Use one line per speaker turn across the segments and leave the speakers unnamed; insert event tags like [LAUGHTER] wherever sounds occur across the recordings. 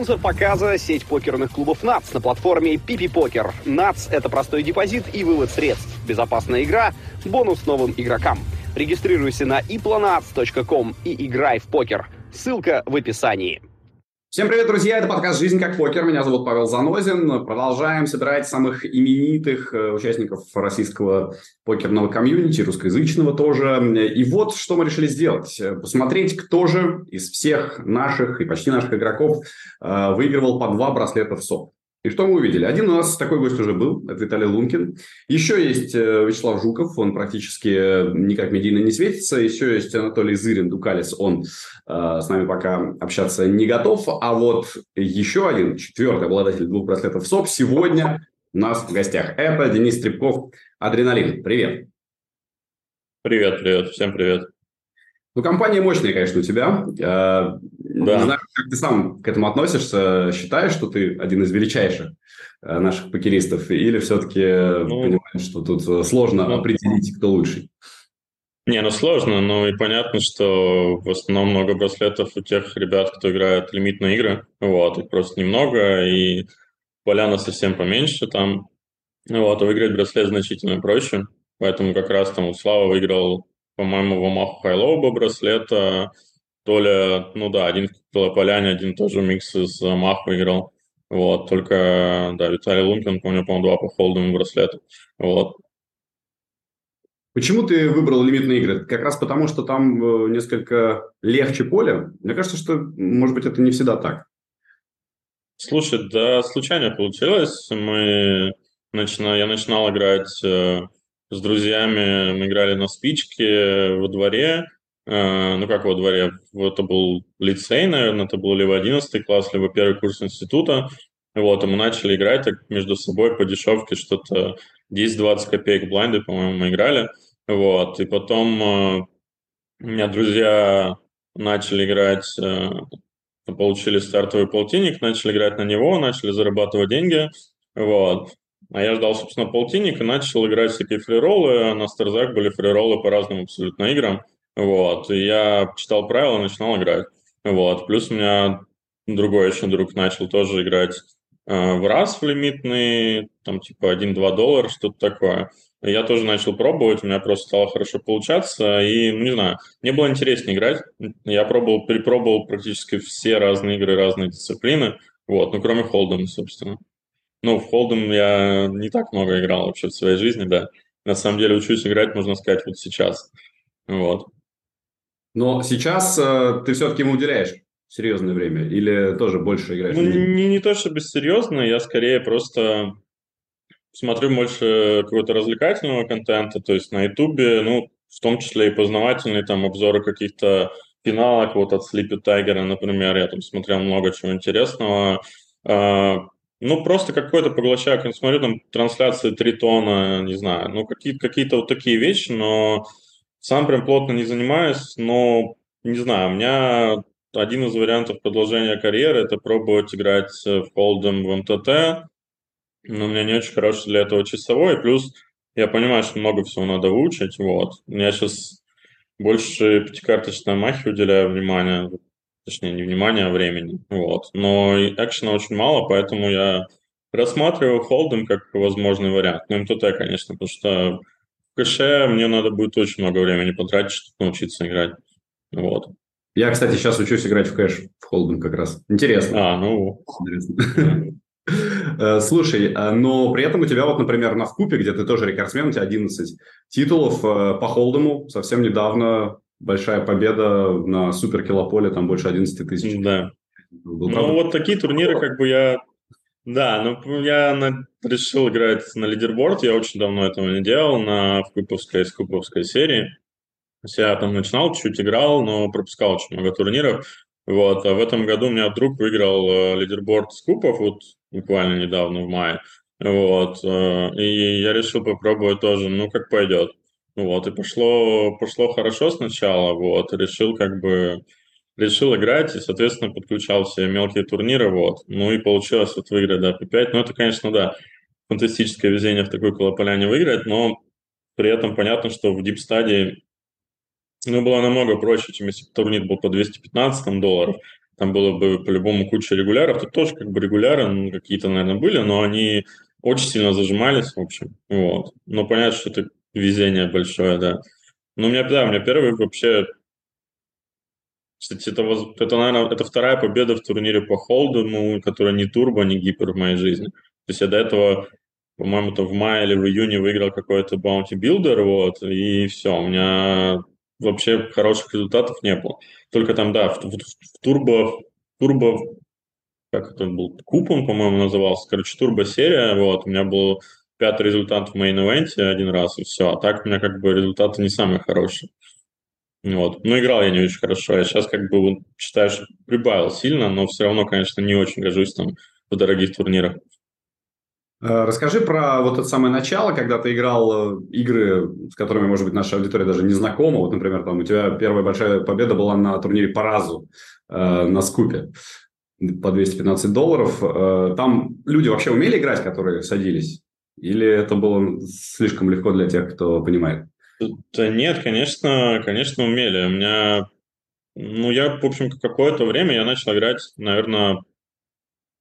Спонсор показа – сеть покерных клубов НАЦ на платформе Пипи Покер. НАЦ – это простой депозит и вывод средств, безопасная игра, бонус новым игрокам. Регистрируйся на iplonats.com и играй в покер. Ссылка в описании.
Всем привет, друзья! Это подкаст «Жизнь как покер». Меня зовут Павел Занозин. Продолжаем собирать самых именитых э, участников российского покерного комьюнити, русскоязычного тоже. И вот что мы решили сделать. Посмотреть, кто же из всех наших и почти наших игроков э, выигрывал по два браслета в СОП. И что мы увидели? Один у нас такой гость уже был, это Виталий Лункин. Еще есть э, Вячеслав Жуков, он практически э, никак медийно не светится. Еще есть Анатолий Зырин, Дукалис, он э, с нами пока общаться не готов. А вот еще один, четвертый обладатель двух браслетов СОП сегодня у нас в гостях. Это Денис Трепков, Адреналин. Привет.
Привет, привет, всем привет.
Ну, компания мощная, конечно, у тебя. Э, да. Не знаю, как ты сам к этому относишься. Считаешь, что ты один из величайших э, наших покеристов? Или все-таки ну, понимаешь, что тут э, сложно ну, определить, кто лучший?
Не, ну сложно, но и понятно, что в основном много браслетов у тех ребят, кто играет лимитные игры. Вот, их просто немного, и поляна совсем поменьше там. Вот, а выиграть браслет значительно проще. Поэтому как раз там Слава выиграл по-моему, в Омаху Хайлоба браслета. Толя, ну да, один в Поляне, один тоже микс из Маху играл. Вот, только, да, Виталий Лункин, помню, по-моему, два по холдовым браслету. Вот.
Почему ты выбрал лимитные игры? Как раз потому, что там э, несколько легче поле? Мне кажется, что, может быть, это не всегда так.
Слушай, да, случайно получилось. Мы начина... Я начинал играть э, с друзьями мы играли на спичке во дворе, э, ну как во дворе, это был лицей, наверное, это был либо 11 класс, либо первый курс института, вот, и мы начали играть так между собой по дешевке, что-то 10-20 копеек блайнды, по-моему, мы играли, вот, и потом э, у меня друзья начали играть, э, получили стартовый полтинник, начали играть на него, начали зарабатывать деньги, вот, а я ждал, собственно, полтинник и начал играть всякие фрироллы. На Старзак были фрироллы по разным абсолютно играм. Вот. И я читал правила, начинал играть. Вот. Плюс у меня другой еще друг начал тоже играть э, в раз в лимитный, там типа 1-2 доллара, что-то такое. И я тоже начал пробовать, у меня просто стало хорошо получаться, и, ну, не знаю, мне было интереснее играть. Я пробовал, перепробовал практически все разные игры, разные дисциплины, вот, ну, кроме Холдена, собственно. Ну, в Холден я не так много играл вообще в своей жизни, да. На самом деле учусь играть, можно сказать, вот сейчас. Вот.
Но сейчас э, ты все-таки ему уделяешь серьезное время или тоже больше играешь?
Ну, не, не то чтобы серьезно, я скорее просто смотрю больше какого-то развлекательного контента, то есть на Ютубе, ну, в том числе и познавательные там обзоры каких-то финалок, вот от Sleepy Tiger, например, я там смотрел много чего интересного. А, ну, просто какой-то поглощаю, смотрю там трансляции Тритона, не знаю, ну, какие-то какие вот такие вещи, но сам прям плотно не занимаюсь, но, не знаю, у меня один из вариантов продолжения карьеры – это пробовать играть в Холдем в МТТ, но у меня не очень хороший для этого часовой, плюс я понимаю, что много всего надо выучить, вот. Я сейчас больше пятикарточной махи уделяю внимание, точнее, не внимания, а времени. Вот. Но экшена очень мало, поэтому я рассматриваю холдинг как возможный вариант. Ну, МТТ, конечно, потому что кэше мне надо будет очень много времени потратить, чтобы научиться играть. Вот.
Я, кстати, сейчас учусь играть в кэш, в холдинг как раз. Интересно.
А, ну...
Интересно. [LAUGHS] Э, слушай, а, но при этом у тебя вот, например, на вкупе, где ты тоже рекордсмен, у тебя 11 титулов э, по холдему. Совсем недавно большая победа на супер килополе, там больше 11 тысяч.
Да. Был, ну, вот такие турниры, как бы я... Да, ну, я на... решил играть на лидерборд, я очень давно этого не делал, на вкуповской, скуповской серии. Я там начинал, чуть играл, но пропускал очень много турниров. Вот, а в этом году у меня друг выиграл э, лидерборд скупов, вот буквально недавно, в мае. Вот, э, и я решил попробовать тоже, ну, как пойдет. Вот, и пошло, пошло хорошо сначала, вот, решил как бы, решил играть и, соответственно, подключал все мелкие турниры, вот. Ну и получилось вот выиграть, да, P5. Ну, это, конечно, да, фантастическое везение в такой колополяне выиграть, но при этом понятно, что в дип-стадии ну, было намного проще, чем если бы турнир был по 215 долларов. там было бы по-любому куча регуляров. Тут тоже как бы регуляры ну, какие-то, наверное, были, но они очень сильно зажимались, в общем. Вот. Но понятно, что это везение большое, да. Но у меня, да, у меня первый вообще... Кстати, это, это, наверное, это вторая победа в турнире по холду, ну, которая не турбо, не гипер в моей жизни. То есть я до этого, по-моему, то в мае или в июне выиграл какой-то Bounty Builder, вот, и все, у меня вообще хороших результатов не было. Только там, да, в, в, в турбо, турбо, как это был, купон, по-моему, назывался, короче, турбо-серия, вот, у меня был пятый результат в мейн-эвенте один раз, и все. А так у меня как бы результаты не самые хорошие. Вот. Но играл я не очень хорошо. Я сейчас как бы считаю, прибавил сильно, но все равно, конечно, не очень гожусь там в дорогих турнирах.
Э, расскажи про вот это самое начало, когда ты играл э, игры, с которыми, может быть, наша аудитория даже не знакома. Вот, например, там у тебя первая большая победа была на турнире по разу э, на скупе по 215 долларов. Э, там люди вообще умели играть, которые садились? Или это было слишком легко для тех, кто понимает?
Да нет, конечно, конечно умели. У меня, ну, я, в общем, какое-то время я начал играть, наверное,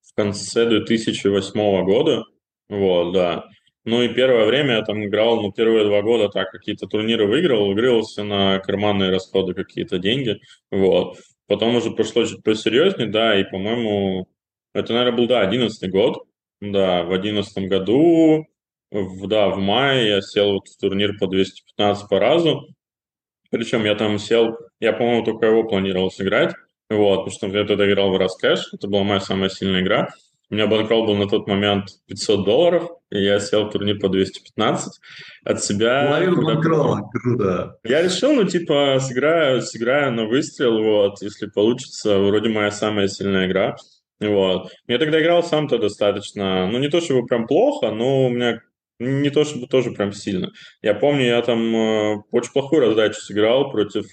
в конце 2008 года. Вот, да. Ну и первое время я там играл, ну, первые два года так, какие-то турниры выиграл, выигрывался на карманные расходы какие-то деньги, вот. Потом уже прошло чуть посерьезнее, да, и, по-моему, это, наверное, был, да, одиннадцатый год, да, в одиннадцатом году, в, да, в мае я сел вот в турнир по 215 по разу, причем я там сел, я, по-моему, только его планировал сыграть, вот, потому что я тогда играл в Раскэш, это была моя самая сильная игра, у меня банкролл был на тот момент 500 долларов, и я сел в турнир по 215 от себя.
Половину банкролла, круто.
Я решил, ну, типа, сыграю, сыграю на выстрел, вот, если получится, вроде моя самая сильная игра. Вот. Я тогда играл сам-то достаточно, ну, не то чтобы прям плохо, но у меня не то чтобы тоже прям сильно. Я помню, я там э, очень плохую раздачу сыграл против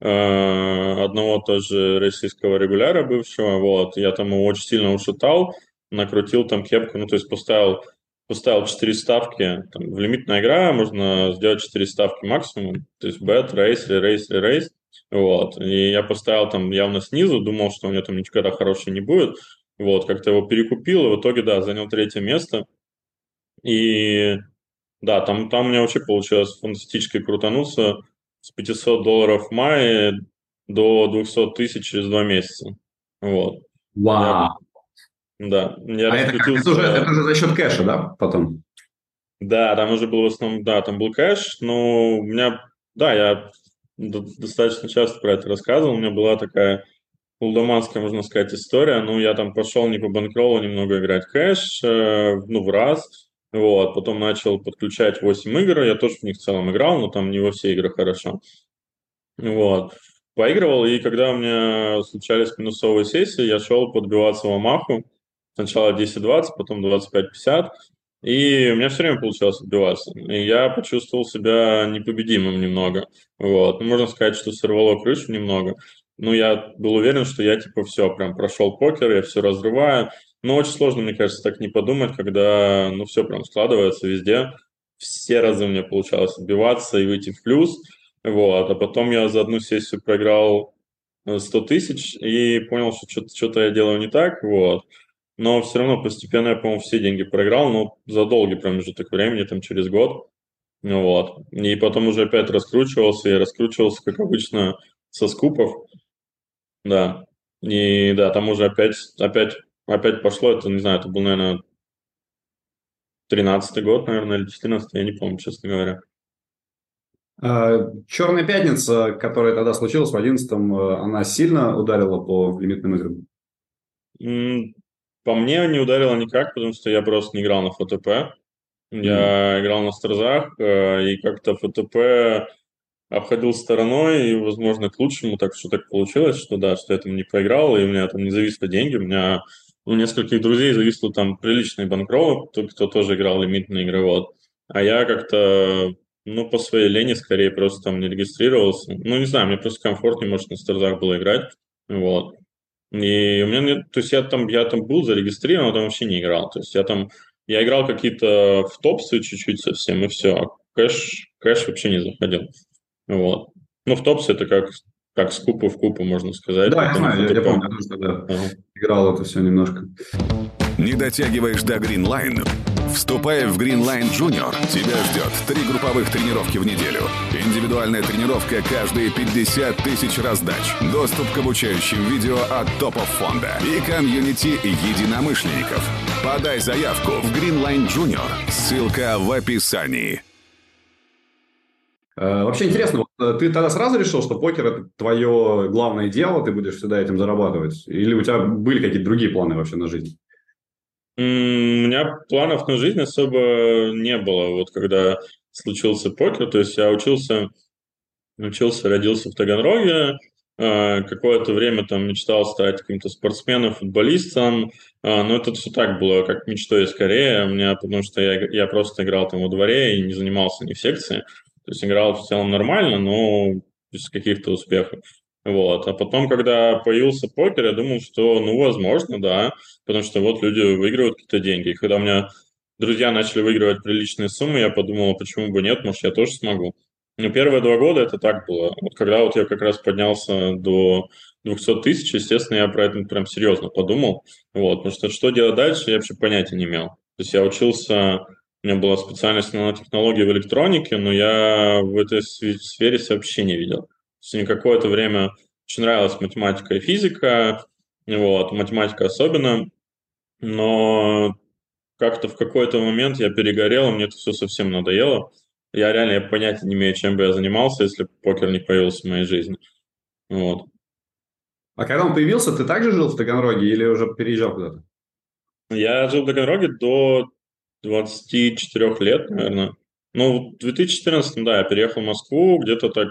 э, одного тоже российского регуляра бывшего, вот, я там его очень сильно ушатал, накрутил там кепку, ну, то есть поставил, поставил 4 ставки, там, в лимитная игра можно сделать 4 ставки максимум, то есть бет, рейс, рейс, рейс, вот, и я поставил там явно снизу, думал, что у меня там никогда хорошего не будет, вот, как-то его перекупил, и в итоге, да, занял третье место, и да, там, там у меня вообще получилось фантастически крутануться с 500 долларов в мае до 200 тысяч через два месяца. Вот.
Вау.
Да.
Я а это, это, уже, это уже за счет кэша, да, потом?
Да, там уже был в основном, да, там был кэш, но у меня, да, я достаточно часто про это рассказывал, у меня была такая улдоманская, можно сказать, история, ну, я там пошел не по банкролу немного играть кэш, э, ну, в раз, вот, потом начал подключать 8 игр, я тоже в них в целом играл, но там не во все игры хорошо, вот, поигрывал, и когда у меня случались минусовые сессии, я шел подбиваться в Амаху, Сначала 10-20, потом 25-50. И у меня все время получалось отбиваться. И я почувствовал себя непобедимым немного. Вот. Ну, можно сказать, что сорвало крышу немного. Ну, я был уверен, что я, типа, все, прям прошел покер, я все разрываю. Но очень сложно, мне кажется, так не подумать, когда, ну, все прям складывается везде. Все разы у меня получалось отбиваться и выйти в плюс. Вот. А потом я за одну сессию проиграл 100 тысяч и понял, что что-то я делаю не так. Вот но все равно постепенно я, по-моему, все деньги проиграл, но за долгий промежуток времени, там через год. Вот. И потом уже опять раскручивался, и раскручивался, как обычно, со скупов. Да. И да, там уже опять, опять, опять пошло, это, не знаю, это был, наверное, 13 год, наверное, или 14 я не помню, честно говоря.
А, Черная пятница, которая тогда случилась в 11 она сильно ударила по лимитным играм?
По мне не ударило никак, потому что я просто не играл на ФТП. Я mm. играл на Старзах, э, и как-то ФТП обходил стороной, и, возможно, к лучшему, так что так получилось, что да, что я там не проиграл, и у меня там не зависли деньги, у меня у нескольких друзей зависло там приличные банкролы, кто, тоже играл лимитные игры, вот. А я как-то, ну, по своей лени скорее просто там не регистрировался. Ну, не знаю, мне просто комфортнее, может, на Старзах было играть, вот. И у меня нет, то есть я там, я там был зарегистрирован, но там вообще не играл. То есть я там, я играл какие-то в топсы чуть-чуть совсем, и все. А кэш, кэш вообще не заходил. Вот. Ну, в топсы это как, как с купы в купу, можно сказать.
Да, я знаю, я, я помню, я тоже тогда ага. играл это все немножко.
Не дотягиваешь до Greenline? Вступай в Greenline Junior. Тебя ждет три групповых тренировки в неделю. Индивидуальная тренировка каждые 50 тысяч раздач. Доступ к обучающим видео от топов фонда. И комьюнити единомышленников. Подай заявку в Greenline Junior. Ссылка в описании.
Э, вообще интересно, вот э, ты тогда сразу решил, что покер это твое главное дело, ты будешь всегда этим зарабатывать? Или у тебя были какие-то другие планы вообще на жизнь?
У меня планов на жизнь особо не было, вот когда случился покер. То есть я учился, учился, родился в Таганроге, э, какое-то время там мечтал стать каким-то спортсменом, футболистом, но это все так было, как мечтой скорее, у меня, потому что я, я просто играл там во дворе и не занимался ни в секции. То есть играл в целом нормально, но без каких-то успехов. Вот. А потом, когда появился покер, я думал, что, ну, возможно, да, потому что вот люди выигрывают какие-то деньги. И когда у меня друзья начали выигрывать приличные суммы, я подумал, а почему бы нет, может, я тоже смогу. Но первые два года это так было. Вот когда вот я как раз поднялся до 200 тысяч, естественно, я про это прям серьезно подумал. Вот, потому что что делать дальше, я вообще понятия не имел. То есть я учился у меня была специальность нанотехнологии в электронике, но я в этой сфере вообще не видел. То есть мне какое-то время очень нравилась математика и физика, вот, математика особенно, но как-то в какой-то момент я перегорел, мне это все совсем надоело. Я реально я понятия не имею, чем бы я занимался, если покер не появился в моей жизни. Вот.
А когда он появился, ты также жил в Таганроге или уже переезжал куда-то?
Я жил в Таганроге до 24 лет, наверное. Ну, в 2014, да, я переехал в Москву где-то так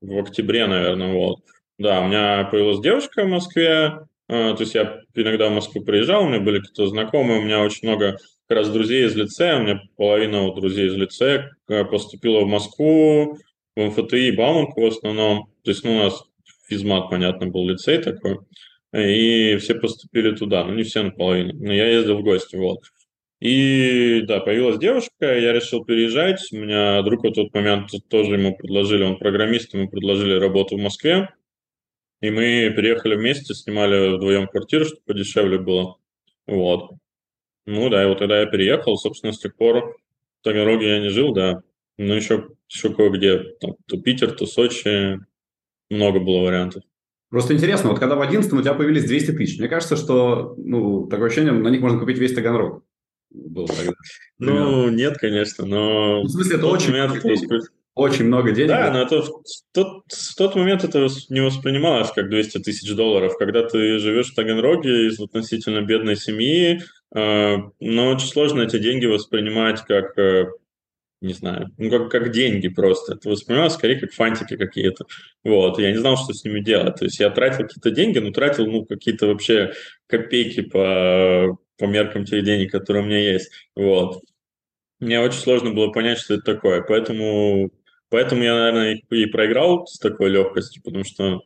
в октябре, наверное, вот. Да, у меня появилась девушка в Москве, э, то есть я иногда в Москву приезжал, у меня были какие-то знакомые, у меня очень много как раз друзей из лицея, у меня половина друзей из лицея э, поступила в Москву, в МФТИ, Бауманку в основном, то есть ну, у нас физмат, понятно, был лицей такой, и все поступили туда, ну не все наполовину, но я ездил в гости, вот. И да, появилась девушка, я решил переезжать. У меня друг в тот момент тоже ему предложили, он программист, ему предложили работу в Москве. И мы переехали вместе, снимали вдвоем квартиру, чтобы подешевле было. Вот. Ну да, и вот тогда я переехал, собственно, с тех пор в Таганроге я не жил, да. Ну, еще, еще кое-где, там, то Питер, то Сочи, много было вариантов.
Просто интересно, вот когда в 11 у тебя появились 200 тысяч, мне кажется, что, ну, такое ощущение, на них можно купить весь Таганрог
был тогда. Ну, нет, конечно, но...
В смысле, это очень, момент, денег. очень много денег.
Да, но это в, тот, в тот момент это не воспринималось как 200 тысяч долларов. Когда ты живешь в Таганроге из относительно бедной семьи, э, но очень сложно эти деньги воспринимать как э, не знаю, ну как, как деньги просто. Это воспринималось скорее как фантики какие-то. Вот, я не знал, что с ними делать. То есть я тратил какие-то деньги, но тратил, ну, какие-то вообще копейки по по меркам тех денег, которые у меня есть. Вот. Мне очень сложно было понять, что это такое. Поэтому, поэтому я, наверное, и проиграл с такой легкостью, потому что,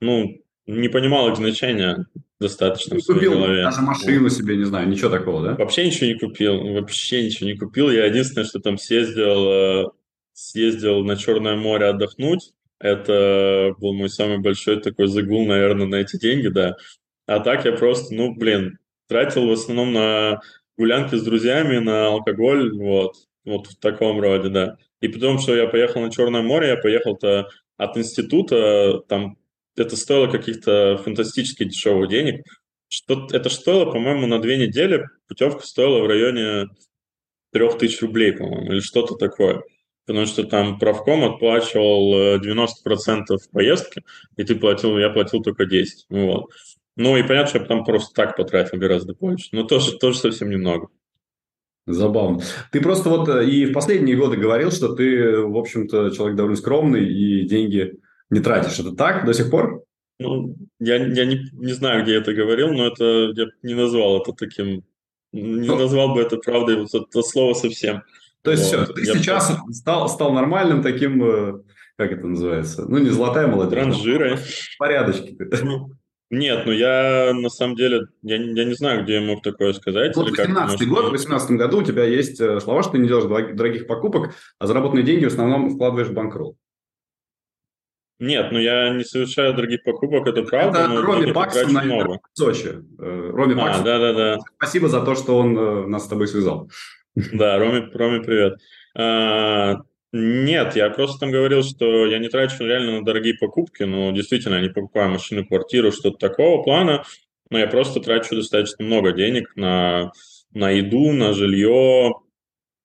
ну, не понимал их значения достаточно не в
своей купил голове. даже машину вот. себе, не знаю, ничего такого, да?
Вообще ничего не купил, вообще ничего не купил. Я единственное, что там съездил, э, съездил на Черное море отдохнуть. Это был мой самый большой такой загул, наверное, на эти деньги, да. А так я просто, ну, блин, тратил в основном на гулянки с друзьями, на алкоголь, вот, вот в таком роде, да. И потом, что я поехал на Черное море, я поехал-то от института, там это стоило каких-то фантастически дешевых денег. Что, это стоило, по-моему, на две недели путевка стоила в районе трех тысяч рублей, по-моему, или что-то такое. Потому что там правком отплачивал 90% э, поездки, и ты платил, я платил только 10. Вот. Ну и понятно, что я потом просто так потратил гораздо больше. Но тоже, тоже совсем немного.
Забавно. Ты просто вот э, и в последние годы говорил, что ты, в общем-то, человек довольно скромный и деньги не тратишь. Это так до сих пор?
Ну, я, я не, не знаю, где я это говорил, но это я не назвал это таким, не ну, назвал бы это правдой, вот это слово совсем.
То есть вот. все, ты я сейчас просто... стал, стал нормальным таким, э, как это называется, ну не золотая молодежь.
Транжирой.
Порядочки.
Ну, нет, ну я на самом деле, я, я не знаю, где я мог такое сказать.
Вот 18 год, в 18 году у тебя есть э, слова, что ты не делаешь дорогих покупок, а заработанные деньги в основном вкладываешь в банкролл.
Нет, ну я не совершаю дорогих покупок, это правда.
Это Роми Паксон, наверное, в Сочи. Э, Роми а, Паксон.
да, да, да.
Спасибо за то, что он э, нас с тобой связал.
Да, Роме, Роме привет. А, нет, я просто там говорил, что я не трачу реально на дорогие покупки, но действительно, я не покупаю машину, квартиру, что-то такого плана, но я просто трачу достаточно много денег на, на еду, на жилье,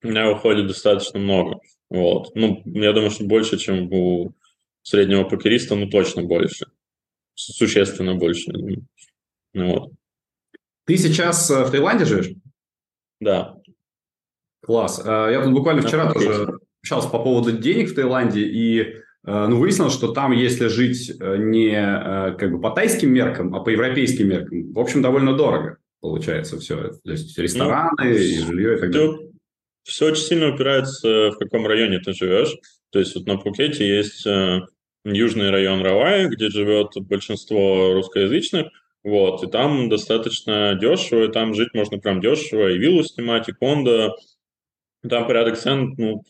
у меня уходит достаточно много. Вот. Ну, я думаю, что больше, чем у среднего покериста, ну, точно больше. Существенно больше. Ну, вот.
Ты сейчас э, в Таиланде живешь?
Да.
Класс. Э, я тут буквально вчера тоже общался по поводу денег в Таиланде, и э, ну, выяснилось, что там, если жить не как бы по тайским меркам, а по европейским меркам, в общем, довольно дорого получается все. То есть рестораны ну, и жилье и так далее.
Все очень сильно упирается, в каком районе ты живешь. То есть вот на Пукете есть южный район Равай, где живет большинство русскоязычных, вот, и там достаточно дешево, и там жить можно прям дешево, и виллу снимать, и кондо. Там порядок цен, ну,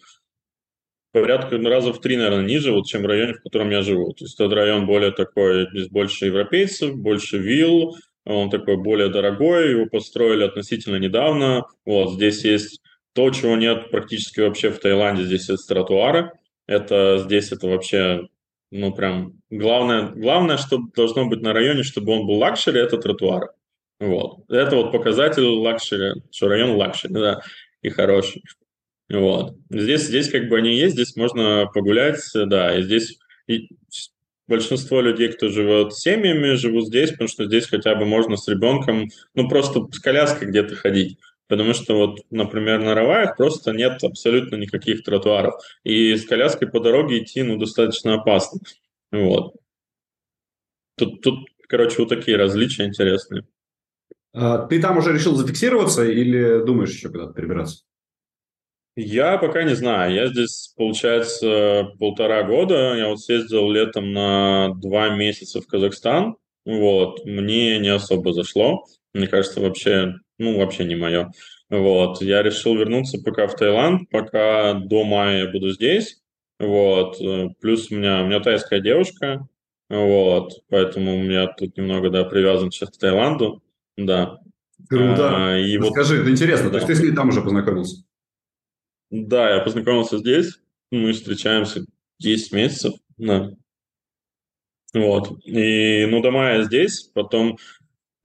порядка раза в три, наверное, ниже, вот, чем в районе, в котором я живу. То есть тот район более такой, здесь больше европейцев, больше вилл, он такой более дорогой, его построили относительно недавно. Вот, здесь есть то, чего нет практически вообще в Таиланде, здесь есть тротуары. Это здесь это вообще ну, прям главное, главное, что должно быть на районе, чтобы он был luxury, это тротуары. Вот. Это вот показатель luxury, что район luxury, да, и хороший. Вот. Здесь, здесь как бы они есть, здесь можно погулять, да, и здесь и большинство людей, кто живет семьями, живут здесь, потому что здесь хотя бы можно с ребенком, ну, просто с коляской где-то ходить. Потому что вот, например, на Раваях просто нет абсолютно никаких тротуаров. И с коляской по дороге идти, ну, достаточно опасно. Вот. Тут, тут короче, вот такие различия интересные.
А, ты там уже решил зафиксироваться или думаешь еще куда-то перебираться?
Я пока не знаю. Я здесь, получается, полтора года. Я вот съездил летом на два месяца в Казахстан. Вот. Мне не особо зашло. Мне кажется, вообще ну, вообще не мое. Вот, я решил вернуться пока в Таиланд, пока до мая буду здесь. Вот, э, плюс у меня, у меня тайская девушка, вот, поэтому у меня тут немного, да, привязан сейчас к Таиланду, да.
Круто. А, и вот, Скажи, это интересно, да. то есть ты с ней там уже познакомился?
Да, я познакомился здесь, мы встречаемся 10 месяцев, да. Вот, и, ну, до мая здесь, потом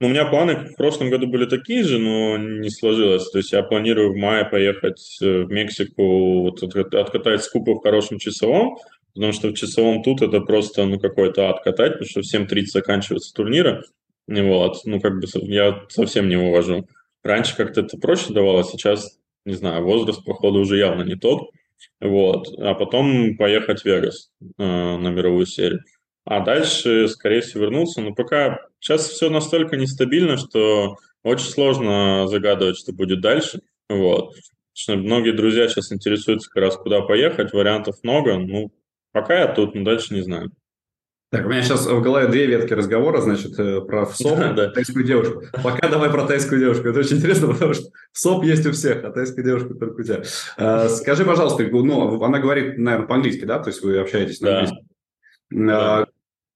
ну, у меня планы в прошлом году были такие же, но не сложилось. То есть я планирую в мае поехать э, в Мексику, вот, откатать скупы в хорошем часовом, потому что в часовом тут это просто ну, какой-то ад катать, потому что в 7.30 заканчиваются турниры. Вот, ну, как бы я совсем не вывожу. Раньше как-то это проще давалось, сейчас, не знаю, возраст, походу, уже явно не тот. Вот, а потом поехать в Вегас э, на мировую серию а дальше, скорее всего, вернуться. Но пока сейчас все настолько нестабильно, что очень сложно загадывать, что будет дальше. Вот. Что многие друзья сейчас интересуются как раз, куда поехать, вариантов много. Ну, пока я тут, но дальше не знаю.
Так, у меня сейчас в голове две ветки разговора, значит, э, про [LAUGHS] СОП да, да. тайскую девушку. Пока давай про тайскую девушку. Это очень интересно, потому что СОП есть у всех, а тайская девушка только у тебя. А, скажи, пожалуйста, ну, она говорит, наверное, по-английски, да? То есть вы общаетесь на да. английском. Да.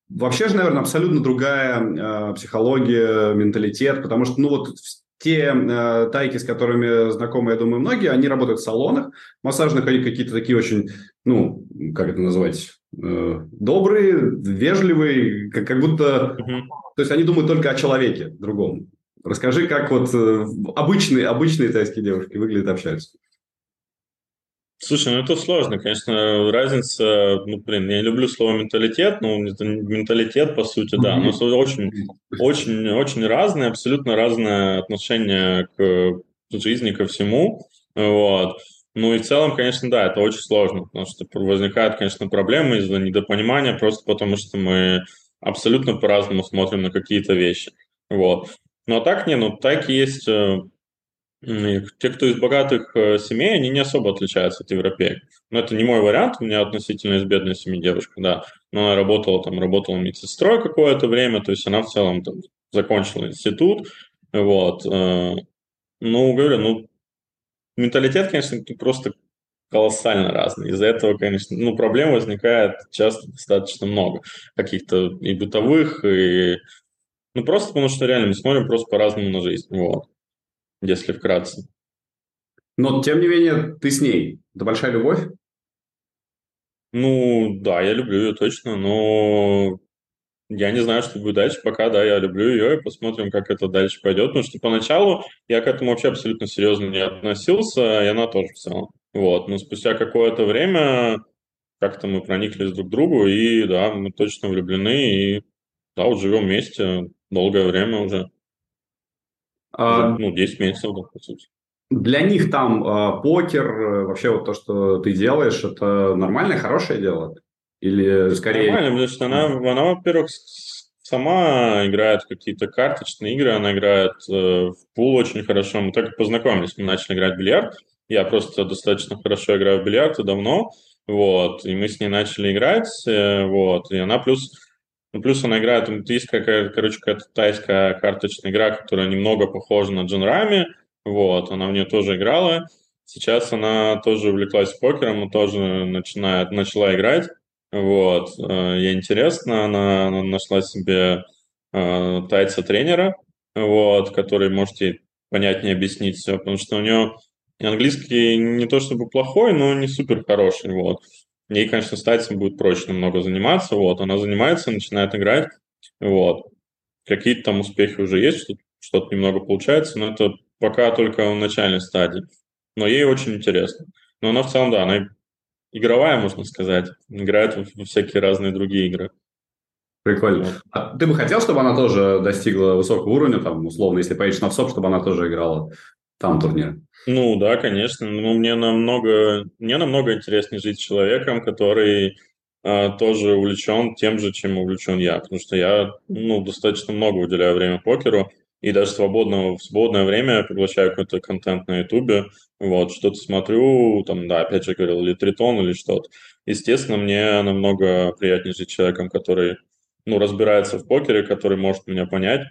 Вообще же, наверное, абсолютно другая э, психология, менталитет, потому что, ну вот те э, тайки, с которыми знакомы, я думаю, многие, они работают в салонах массажных, они какие-то такие очень, ну, как это назвать, э, добрые, вежливые, как, как будто, mm-hmm. то есть они думают только о человеке другом. Расскажи, как вот э, обычные, обычные тайские девушки выглядят, общаются.
Слушай, ну это сложно, конечно, разница, ну, блин, я люблю слово менталитет, но это менталитет, по сути, да, но очень, очень, очень разное, абсолютно разное отношение к жизни, ко всему, вот. Ну и в целом, конечно, да, это очень сложно, потому что возникают, конечно, проблемы из-за недопонимания, просто потому что мы абсолютно по-разному смотрим на какие-то вещи, вот. Ну а так не, ну так есть э, те, кто из богатых э, семей, они не особо отличаются от европеек. Но это не мой вариант, у меня относительно из бедной семьи девушка, да. Но она работала там, работала медсестрой какое-то время, то есть она в целом там закончила институт, вот. Э, ну, говорю, ну, менталитет, конечно, просто колоссально разные. Из-за этого, конечно, ну, проблем возникает часто достаточно много. Каких-то и бытовых, и... Ну, просто потому что реально мы смотрим просто по-разному на жизнь. Вот. Если вкратце.
Но, тем не менее, ты с ней. Это большая любовь?
Ну, да, я люблю ее точно, но я не знаю, что будет дальше. Пока, да, я люблю ее, и посмотрим, как это дальше пойдет. Потому что поначалу я к этому вообще абсолютно серьезно не относился, и она тоже в целом. Вот. Но спустя какое-то время как-то мы прониклись друг к другу, и да, мы точно влюблены, и да, вот живем вместе долгое время уже. А... Ну, 10 месяцев, да, по сути.
Для них там э, покер, вообще вот то, что ты делаешь, это нормальное, хорошее дело? Или скорее...
Нормально, потому что она, она во-первых, сама играет какие-то карточные игры, она играет э, в пул очень хорошо. Мы так и познакомились, мы начали играть в бильярд. Я просто достаточно хорошо играю в бильярд и давно, вот, и мы с ней начали играть, э, вот, и она плюс ну, плюс она играет, есть какая-то, короче, какая-то тайская карточная игра, которая немного похожа на Дженрами, вот, она в нее тоже играла. Сейчас она тоже увлеклась покером и тоже начинает, начала играть. Вот, э, ей интересно, она, нашла себе э, тайца-тренера, вот, который может ей понятнее объяснить все, потому что у нее английский не то чтобы плохой, но не супер хороший, вот. Ей, конечно, с тайцем будет проще намного заниматься, вот. Она занимается, начинает играть, вот. Какие-то там успехи уже есть, что-то немного получается, но это пока только в начальной стадии. Но ей очень интересно. Но она в целом, да, она игровая, можно сказать. Играет во всякие разные другие игры.
Прикольно. А ты бы хотел, чтобы она тоже достигла высокого уровня, там, условно, если поедешь на ВСОП, чтобы она тоже играла там турнир?
Ну да, конечно. Но мне намного, мне намного интереснее жить с человеком, который а, тоже увлечен тем же, чем увлечен я. Потому что я ну, достаточно много уделяю время покеру и даже свободного, в свободное время приглашаю какой-то контент на Ютубе, вот, что-то смотрю, там, да, опять же говорил, или тритон, или что-то. Естественно, мне намного приятнее жить человеком, который, ну, разбирается в покере, который может меня понять.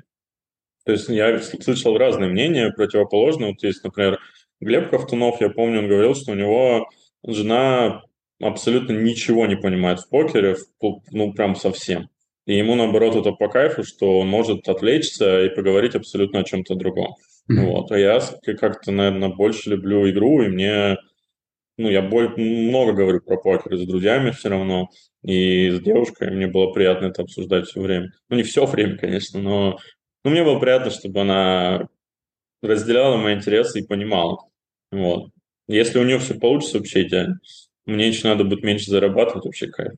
То есть я слышал разные мнения противоположные. Вот есть, например, Глеб Ковтунов, я помню, он говорил, что у него жена абсолютно ничего не понимает в покере, ну, прям совсем. И ему, наоборот, это по кайфу, что он может отвлечься и поговорить абсолютно о чем-то другом. Mm-hmm. Вот. А я как-то, наверное, больше люблю игру, и мне... Ну, я боль, много говорю про покер с друзьями все равно, и с девушкой мне было приятно это обсуждать все время. Ну, не все время, конечно, но ну, мне было приятно, чтобы она разделяла мои интересы и понимала. Вот. Если у нее все получится, вообще идеально. Мне еще надо будет меньше зарабатывать, вообще кайф.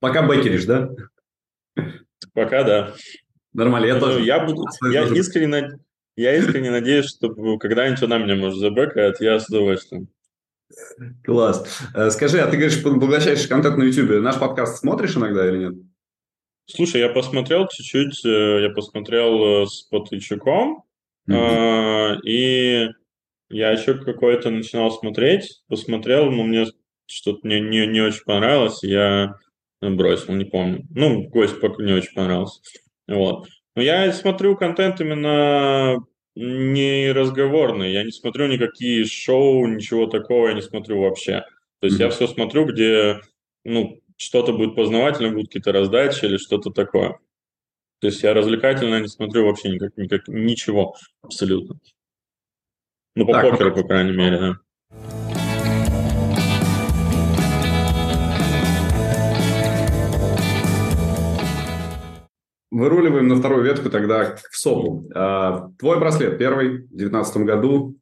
Пока бэкеришь, да?
Пока да.
Нормально, я ну, тоже.
Я, буду, я, искренне, я искренне надеюсь, что когда-нибудь она меня может забэкать, я с удовольствием.
Класс. Э, скажи, а ты говоришь, поглощаешь контент на YouTube. Наш подкаст смотришь иногда или нет?
Слушай, я посмотрел чуть-чуть, э, я посмотрел э, с Потычуком, mm-hmm. и я еще какой-то начинал смотреть, посмотрел, но мне что-то не, не, не очень понравилось, я бросил, не помню. Ну, гость пока не очень понравился. Вот. Но я смотрю контент именно не разговорный, я не смотрю никакие шоу, ничего такого я не смотрю вообще. То есть mm-hmm. я все смотрю, где ну, что-то будет познавательно, будут какие-то раздачи или что-то такое. То есть я развлекательно не смотрю вообще никак, никак, ничего абсолютно. Ну, по так, покеру, по крайней мере, да.
Выруливаем на вторую ветку тогда в СОПу. А, твой браслет первый в 2019 году.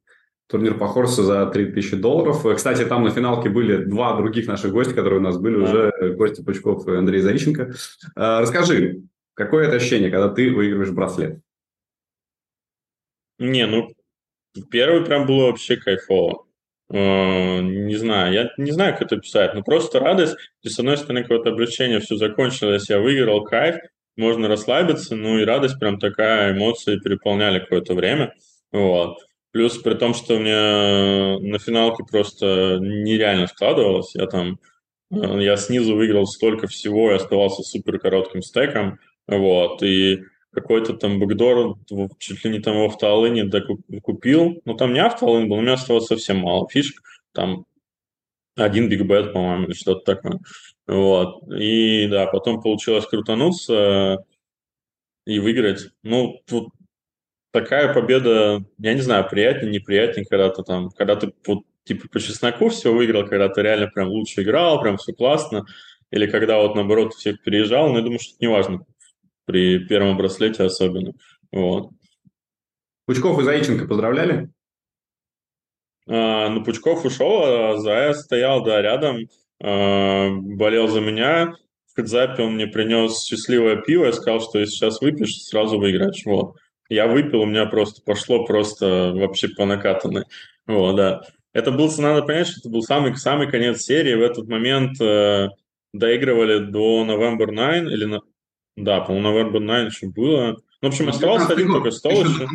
Турнир по Хорсу за 3000 долларов. Кстати, там на финалке были два других наших гостя, которые у нас были да. уже, Костя Пучков и Андрей Зарищенко. А, расскажи, какое это ощущение, когда ты выигрываешь браслет?
Не, ну, первый прям было вообще кайфово. Uh, не знаю, я не знаю, как это писать, но просто радость. И с одной стороны, какое-то облегчение, все закончилось, я выиграл, кайф можно расслабиться, ну и радость прям такая, эмоции переполняли какое-то время, вот. Плюс при том, что меня на финалке просто нереально складывалось, я там, э, я снизу выиграл столько всего и оставался супер коротким стеком, вот, и какой-то там бэкдор чуть ли не там в автоалыне купил, ну там не автоалын был, у меня оставалось совсем мало фишек, там один биг бет, по-моему, или что-то такое. Вот. И да, потом получилось крутануться и выиграть. Ну, тут такая победа, я не знаю, приятнее, неприятнее, когда ты там, когда ты вот, типа по чесноку все выиграл, когда ты реально прям лучше играл, прям все классно, или когда вот наоборот всех переезжал, но я думаю, что это не важно при первом браслете особенно. Вот.
Пучков и Заиченко поздравляли?
А, ну, Пучков ушел, а Зая стоял, да, рядом, болел за меня. В Кадзапе он мне принес счастливое пиво и сказал, что если сейчас выпьешь, сразу выиграешь. Вот. Я выпил, у меня просто пошло просто вообще по накатанной. Вот, да. Это был, надо понять, что это был самый, самый конец серии. В этот момент э, доигрывали до November 9 или на... Да, по-моему, November 9 еще было. Ну, в общем, оставался один только стол еще.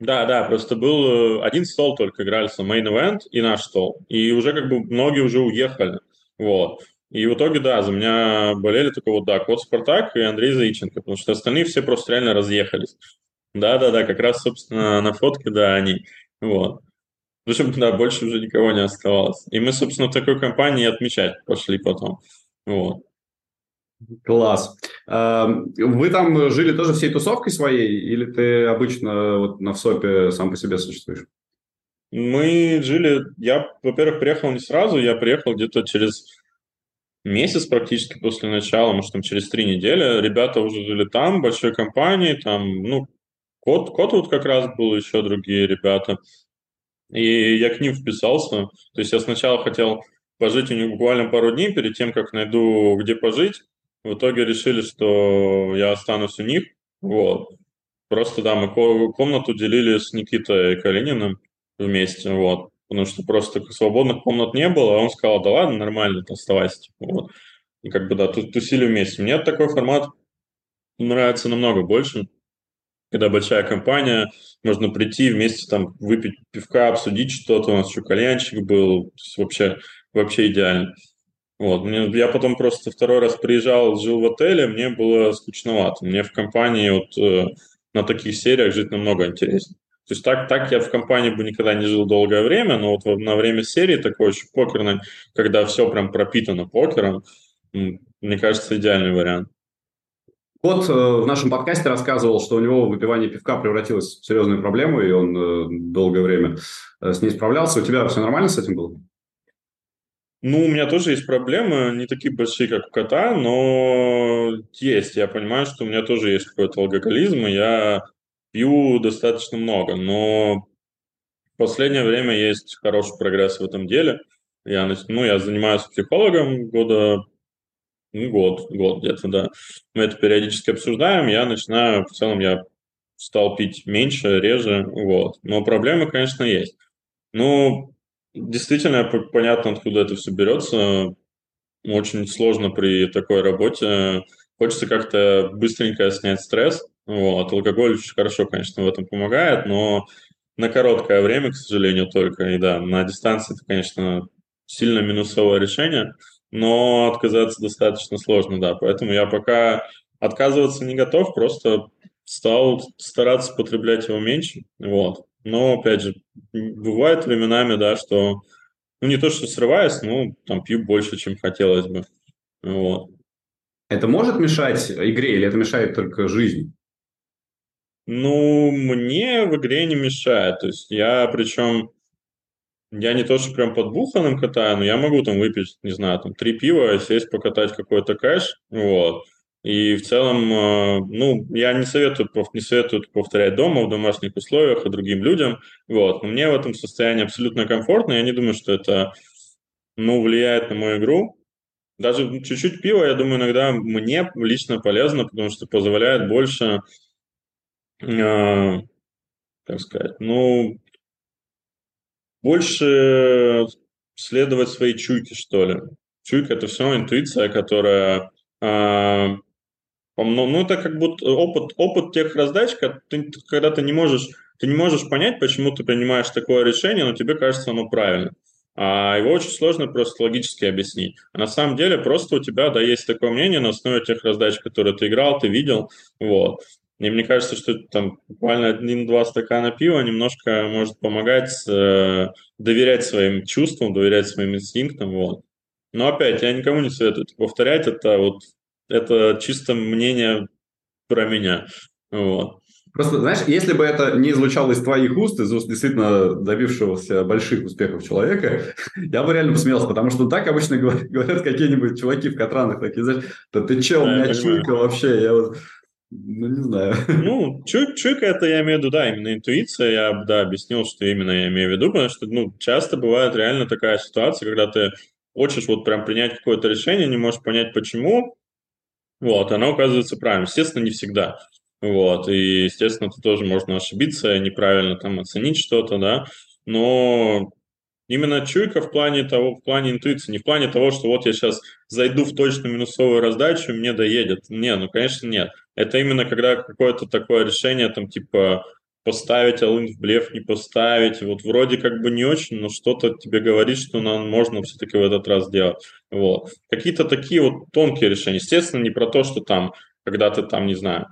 Да, да, просто был э, один стол только играли main event и наш стол. И уже как бы многие уже уехали. Вот. И в итоге, да, за меня болели только вот, да, Кот Спартак и Андрей Заиченко, потому что остальные все просто реально разъехались. Да-да-да, как раз, собственно, на фотке, да, они. Вот. В общем, да, больше уже никого не оставалось. И мы, собственно, такой компании отмечать пошли потом. Вот.
Класс. Эм, вы там жили тоже всей тусовкой своей, или ты обычно вот на ВСОПе сам по себе существуешь?
Мы жили... Я, во-первых, приехал не сразу, я приехал где-то через месяц практически после начала, может, там через три недели. Ребята уже жили там, большой компании, там, ну, Кот, Кот вот как раз был, еще другие ребята. И я к ним вписался. То есть я сначала хотел пожить у них буквально пару дней перед тем, как найду, где пожить. В итоге решили, что я останусь у них. Вот. Просто, да, мы комнату делили с Никитой Калининым вместе, вот. Потому что просто свободных комнат не было, а он сказал, да ладно, нормально, оставайся. Типа, вот. И как бы, да, тусили вместе. Мне такой формат нравится намного больше, когда большая компания, можно прийти вместе там выпить пивка, обсудить что-то, у нас еще кальянчик был, вообще, вообще идеально. Вот, я потом просто второй раз приезжал, жил в отеле, мне было скучновато. Мне в компании вот э, на таких сериях жить намного интереснее. То есть так, так я в компании бы никогда не жил долгое время, но вот на время серии такой очень покерной, когда все прям пропитано покером, мне кажется, идеальный вариант.
Кот э, в нашем подкасте рассказывал, что у него выпивание пивка превратилось в серьезную проблему, и он э, долгое время э, с ней справлялся. У тебя все нормально с этим было?
Ну, у меня тоже есть проблемы, не такие большие, как у кота, но есть. Я понимаю, что у меня тоже есть какой-то алкоголизм, и я пью достаточно много, но в последнее время есть хороший прогресс в этом деле. Я, ну, я занимаюсь психологом года, ну, год, год где-то, да. Мы это периодически обсуждаем, я начинаю, в целом я стал пить меньше, реже, вот. Но проблемы, конечно, есть. Ну, Действительно, понятно, откуда это все берется. Очень сложно при такой работе. Хочется как-то быстренько снять стресс. Вот. Алкоголь очень хорошо, конечно, в этом помогает, но на короткое время, к сожалению, только. И да, на дистанции это, конечно, сильно минусовое решение, но отказаться достаточно сложно, да. Поэтому я пока отказываться не готов, просто стал стараться потреблять его меньше. Вот. Но, опять же, бывает временами, да, что, ну, не то, что срываюсь, но там пью больше, чем хотелось бы. Вот.
Это может мешать игре или это мешает только жизни?
Ну, мне в игре не мешает. То есть я, причем, я не то, что прям под буханом катаю, но я могу там выпить, не знаю, там три пива, сесть покатать какой-то кэш, вот. И в целом, э, ну, я не советую, не советую повторять дома в домашних условиях и другим людям. Вот. Но мне в этом состоянии абсолютно комфортно. Я не думаю, что это ну, влияет на мою игру. Даже чуть-чуть пива, я думаю, иногда мне лично полезно, потому что позволяет больше, э, как сказать, ну, больше следовать своей чуйке, что ли. Чуйка – это все интуиция, которая э, ну, ну, это как будто опыт, опыт тех раздач, ты, когда ты не можешь, ты не можешь понять, почему ты принимаешь такое решение, но тебе кажется оно правильно. А его очень сложно просто логически объяснить. А на самом деле просто у тебя, да, есть такое мнение на основе тех раздач, которые ты играл, ты видел, вот. И мне кажется, что там буквально один-два стакана пива немножко может помогать э, доверять своим чувствам, доверять своим инстинктам. Вот. Но опять, я никому не советую повторять, это вот это чисто мнение про меня. Вот.
Просто, знаешь, если бы это не звучало из твоих уст, из уст действительно добившегося больших успехов человека, [LAUGHS] я бы реально посмеялся, потому что так обычно [LAUGHS] говорят какие-нибудь чуваки в Катранах, такие, знаешь, да ты че, у меня чуйка вообще, я вот ну, не знаю.
Ну, чуй, чуйка это я имею в виду, да, именно интуиция. Я, да, объяснил, что именно я имею в виду, потому что, ну, часто бывает реально такая ситуация, когда ты хочешь вот прям принять какое-то решение, не можешь понять почему, вот, оно оказывается правильным. Естественно, не всегда. Вот, и, естественно, ты тоже можно ошибиться, неправильно там оценить что-то, да, но Именно чуйка в плане того, в плане интуиции, не в плане того, что вот я сейчас зайду в точно минусовую раздачу, мне доедет. Не, ну, конечно, нет. Это именно когда какое-то такое решение, там, типа, поставить алын в блеф, не поставить. Вот вроде как бы не очень, но что-то тебе говорит, что нам можно все-таки в этот раз сделать. Вот. Какие-то такие вот тонкие решения. Естественно, не про то, что там, когда ты там, не знаю,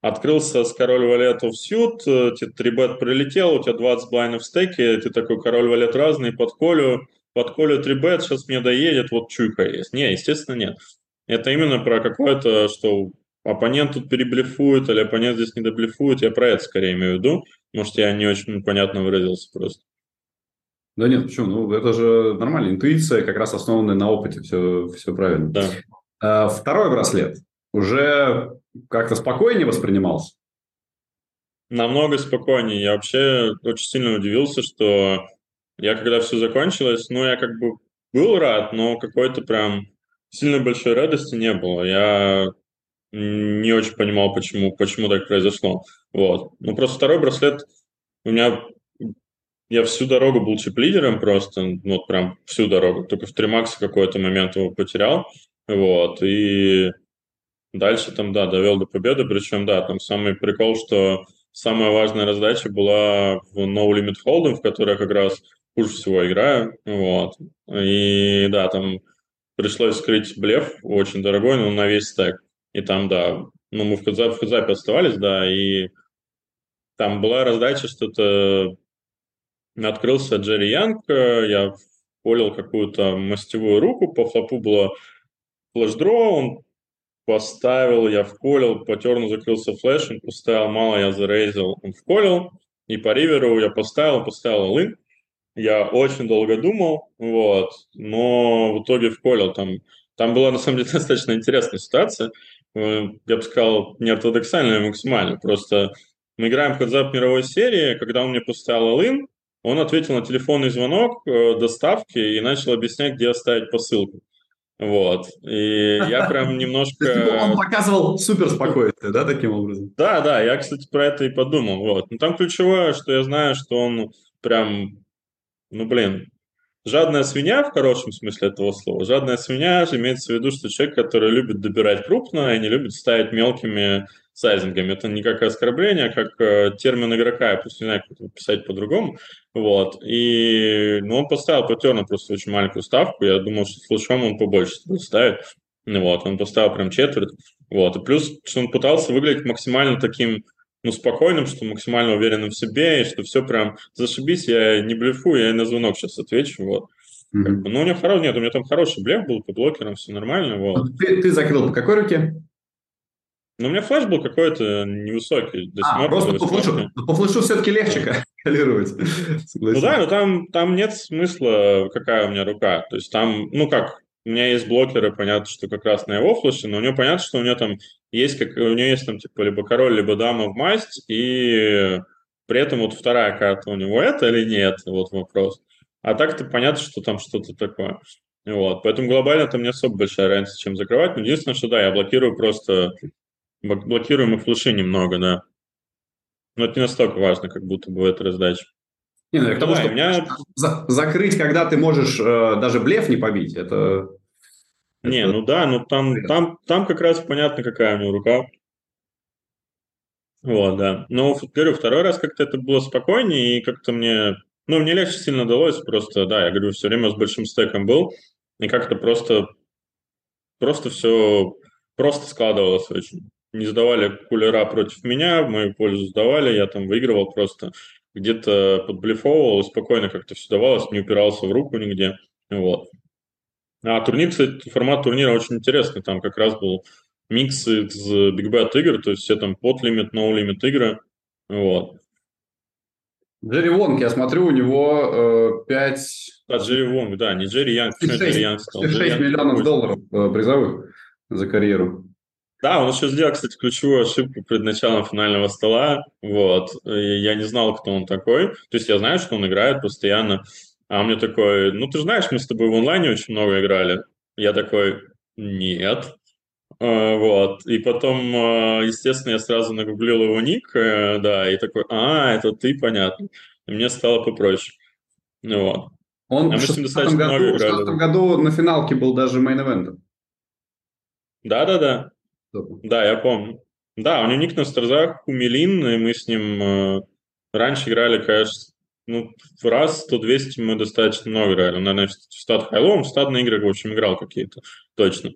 открылся с король валету в сьют, э, тебе 3 бет прилетел, у тебя 20 блайнов в стеке, ты такой король валет разный, под колю, под колю 3 бет, сейчас мне доедет, вот чуйка есть. Не, естественно, нет. Это именно про какое-то, что оппонент тут переблефует, или оппонент здесь не доблефует, я про это скорее имею в виду. Может, я не очень понятно выразился просто.
Да нет, почему? Ну, это же нормально. Интуиция, как раз основанная на опыте, все, все правильно.
Да.
А, второй браслет уже как-то спокойнее воспринимался?
Намного спокойнее. Я вообще очень сильно удивился, что я когда все закончилось, ну, я как бы был рад, но какой-то прям сильно большой радости не было. Я не очень понимал, почему, почему так произошло. Вот. Ну, просто второй браслет у меня... Я всю дорогу был чип-лидером просто, вот прям всю дорогу. Только в Тримаксе какой-то момент его потерял. Вот. И Дальше там, да, довел до победы, причем, да, там самый прикол, что самая важная раздача была в No Limit Hold'em, в которой я как раз хуже всего играю, вот. И, да, там пришлось скрыть блеф очень дорогой, но на весь стек. И там, да, ну, мы в хедзапе, в хедзапе оставались, да, и там была раздача, что-то открылся Джерри Янг, я полил какую-то мастевую руку, по флопу было флешдро, он поставил, я вколил, по терну закрылся флеш, он поставил, мало я зарейзил, он вколил, и по риверу я поставил, поставил лын. Я очень долго думал, вот, но в итоге вколил. Там, там была, на самом деле, [LAUGHS] достаточно интересная ситуация. Э, я бы сказал, не ортодоксальная максимально. Просто мы играем в хедзап мировой серии, когда он мне поставил лын, он ответил на телефонный звонок э, доставки и начал объяснять, где оставить посылку. Вот. И я [LAUGHS] прям немножко...
Типа, он показывал супер спокойствие, да, таким образом?
Да, да, я, кстати, про это и подумал. Вот. Но там ключевое, что я знаю, что он прям, ну, блин, жадная свинья в хорошем смысле этого слова. Жадная свинья имеется в виду, что человек, который любит добирать крупно и не любит ставить мелкими сайзингами. Это не как оскорбление, а как э, термин игрока. Я просто не знаю, как это писать по-другому. Вот. И ну, он поставил по терну просто очень маленькую ставку. Я думал, что с флешом он побольше. Ну, вот. Он поставил прям четверть. Вот. И плюс, что он пытался выглядеть максимально таким ну, спокойным, что максимально уверенным в себе, и что все прям зашибись, я не блефую, я на звонок сейчас отвечу, вот. Mm-hmm. Как бы, ну, у него хороший, нет, у меня там хороший блеф был по блокерам, все нормально, вот.
Ты, ты закрыл по какой руке?
Но у меня флеш был какой-то невысокий.
До а, просто по флешу, по флешу все-таки легче калировать.
Ну да, но там, там нет смысла, какая у меня рука. То есть там, ну как, у меня есть блокеры, понятно, что как раз на его флеше, но у него понятно, что у него там есть, как, у него есть там типа либо король, либо дама в масть, и при этом вот вторая карта у него это или нет, вот вопрос. А так-то понятно, что там что-то такое. Вот, поэтому глобально там не особо большая разница, чем закрывать. Но единственное, что да, я блокирую просто блокируемых флешей немного, да. Но это не настолько важно, как будто бы эта раздача.
Не, ну, к тому, да, что меня... за- закрыть, когда ты можешь э, даже блеф не побить, это...
Не, это... ну да, ну там, там, там как раз понятно, какая у него рука. Вот, да. Но, говорю, второй раз как-то это было спокойнее, и как-то мне... Ну, мне легче сильно далось, просто, да, я говорю, все время с большим стеком был, и как-то просто, просто все просто складывалось очень. не сдавали кулера против меня, в мою пользу сдавали, я там выигрывал просто, где-то подблефовывал, и спокойно как-то все давалось, не упирался в руку нигде, вот. А турнир, кстати, формат турнира очень интересный, там как раз был микс из Big Bet игр, то есть все там под лимит, no лимит игры, вот.
Джерри Вонг, я смотрю, у него э, 5...
А, Джерри Вонг, да, не Джерри Янг,
6, Джерри Янг стал. 6 Джерри миллионов Янг долларов э, призовых за карьеру.
Да, он еще сделал, кстати, ключевую ошибку перед началом финального стола. Вот. И я не знал, кто он такой. То есть я знаю, что он играет постоянно. А он мне такой, ну ты знаешь, мы с тобой в онлайне очень много играли. Я такой, нет. А, вот. И потом, а, естественно, я сразу нагуглил его ник, э, да, и такой, а, это ты, понятно. И мне стало попроще. Ну вот.
Он а в 2016 году, в году на финалке был даже мейн-эвентом.
Да-да-да. Да, я помню. Да, у него ник на старзах Умилин, и мы с ним э, раньше играли, конечно, ну, раз 100-200 мы достаточно много играли. Наверное, в стат хайлом, в статные игры, в общем, играл какие-то, точно.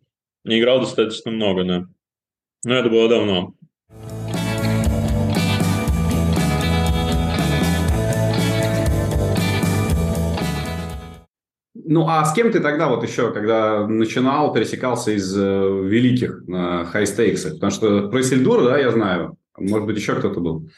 Не играл достаточно много, да. Но это было давно.
Ну, а с кем ты тогда вот еще, когда начинал, пересекался из э, великих на хай-стейксах? Потому что про Сильдур, да, я знаю. Может быть, еще кто-то был.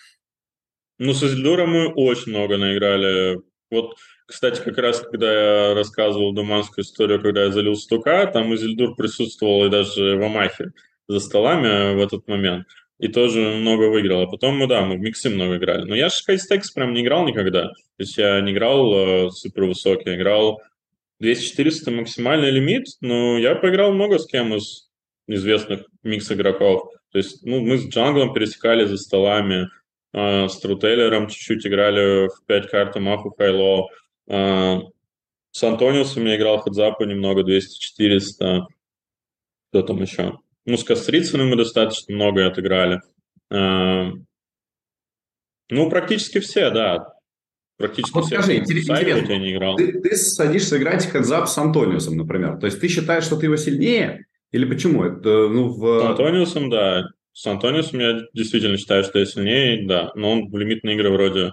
Ну, с Изельдуром мы очень много наиграли. Вот, кстати, как раз, когда я рассказывал думанскую историю, когда я залил стука, там Изельдур присутствовал и даже в Амахе за столами в этот момент. И тоже много выиграл. А потом мы, да, мы в миксы много играли. Но я же Хайстекс прям не играл никогда. То есть я не играл э, супер высокий, играл 200-400 максимальный лимит, но я поиграл много с кем из известных микс-игроков. То есть ну, мы с Джанглом пересекали за столами, с Трутейлером чуть-чуть играли в 5 карт Маху Хайло. Э, с Антониусом я играл хедзапу немного, 200-400. Кто там еще? Ну, с Кострицыным мы достаточно много отыграли. Э, ну, практически все, да. Практически
вот
все.
Скажи, интересно, я не играл. Ты, ты садишься играть хедзап с Антониусом, например. То есть ты считаешь, что ты его сильнее? Или почему? Это, ну, в...
С Антониусом, да. С Антониусом я действительно считаю, что я сильнее, да, но он в лимитные игры вроде,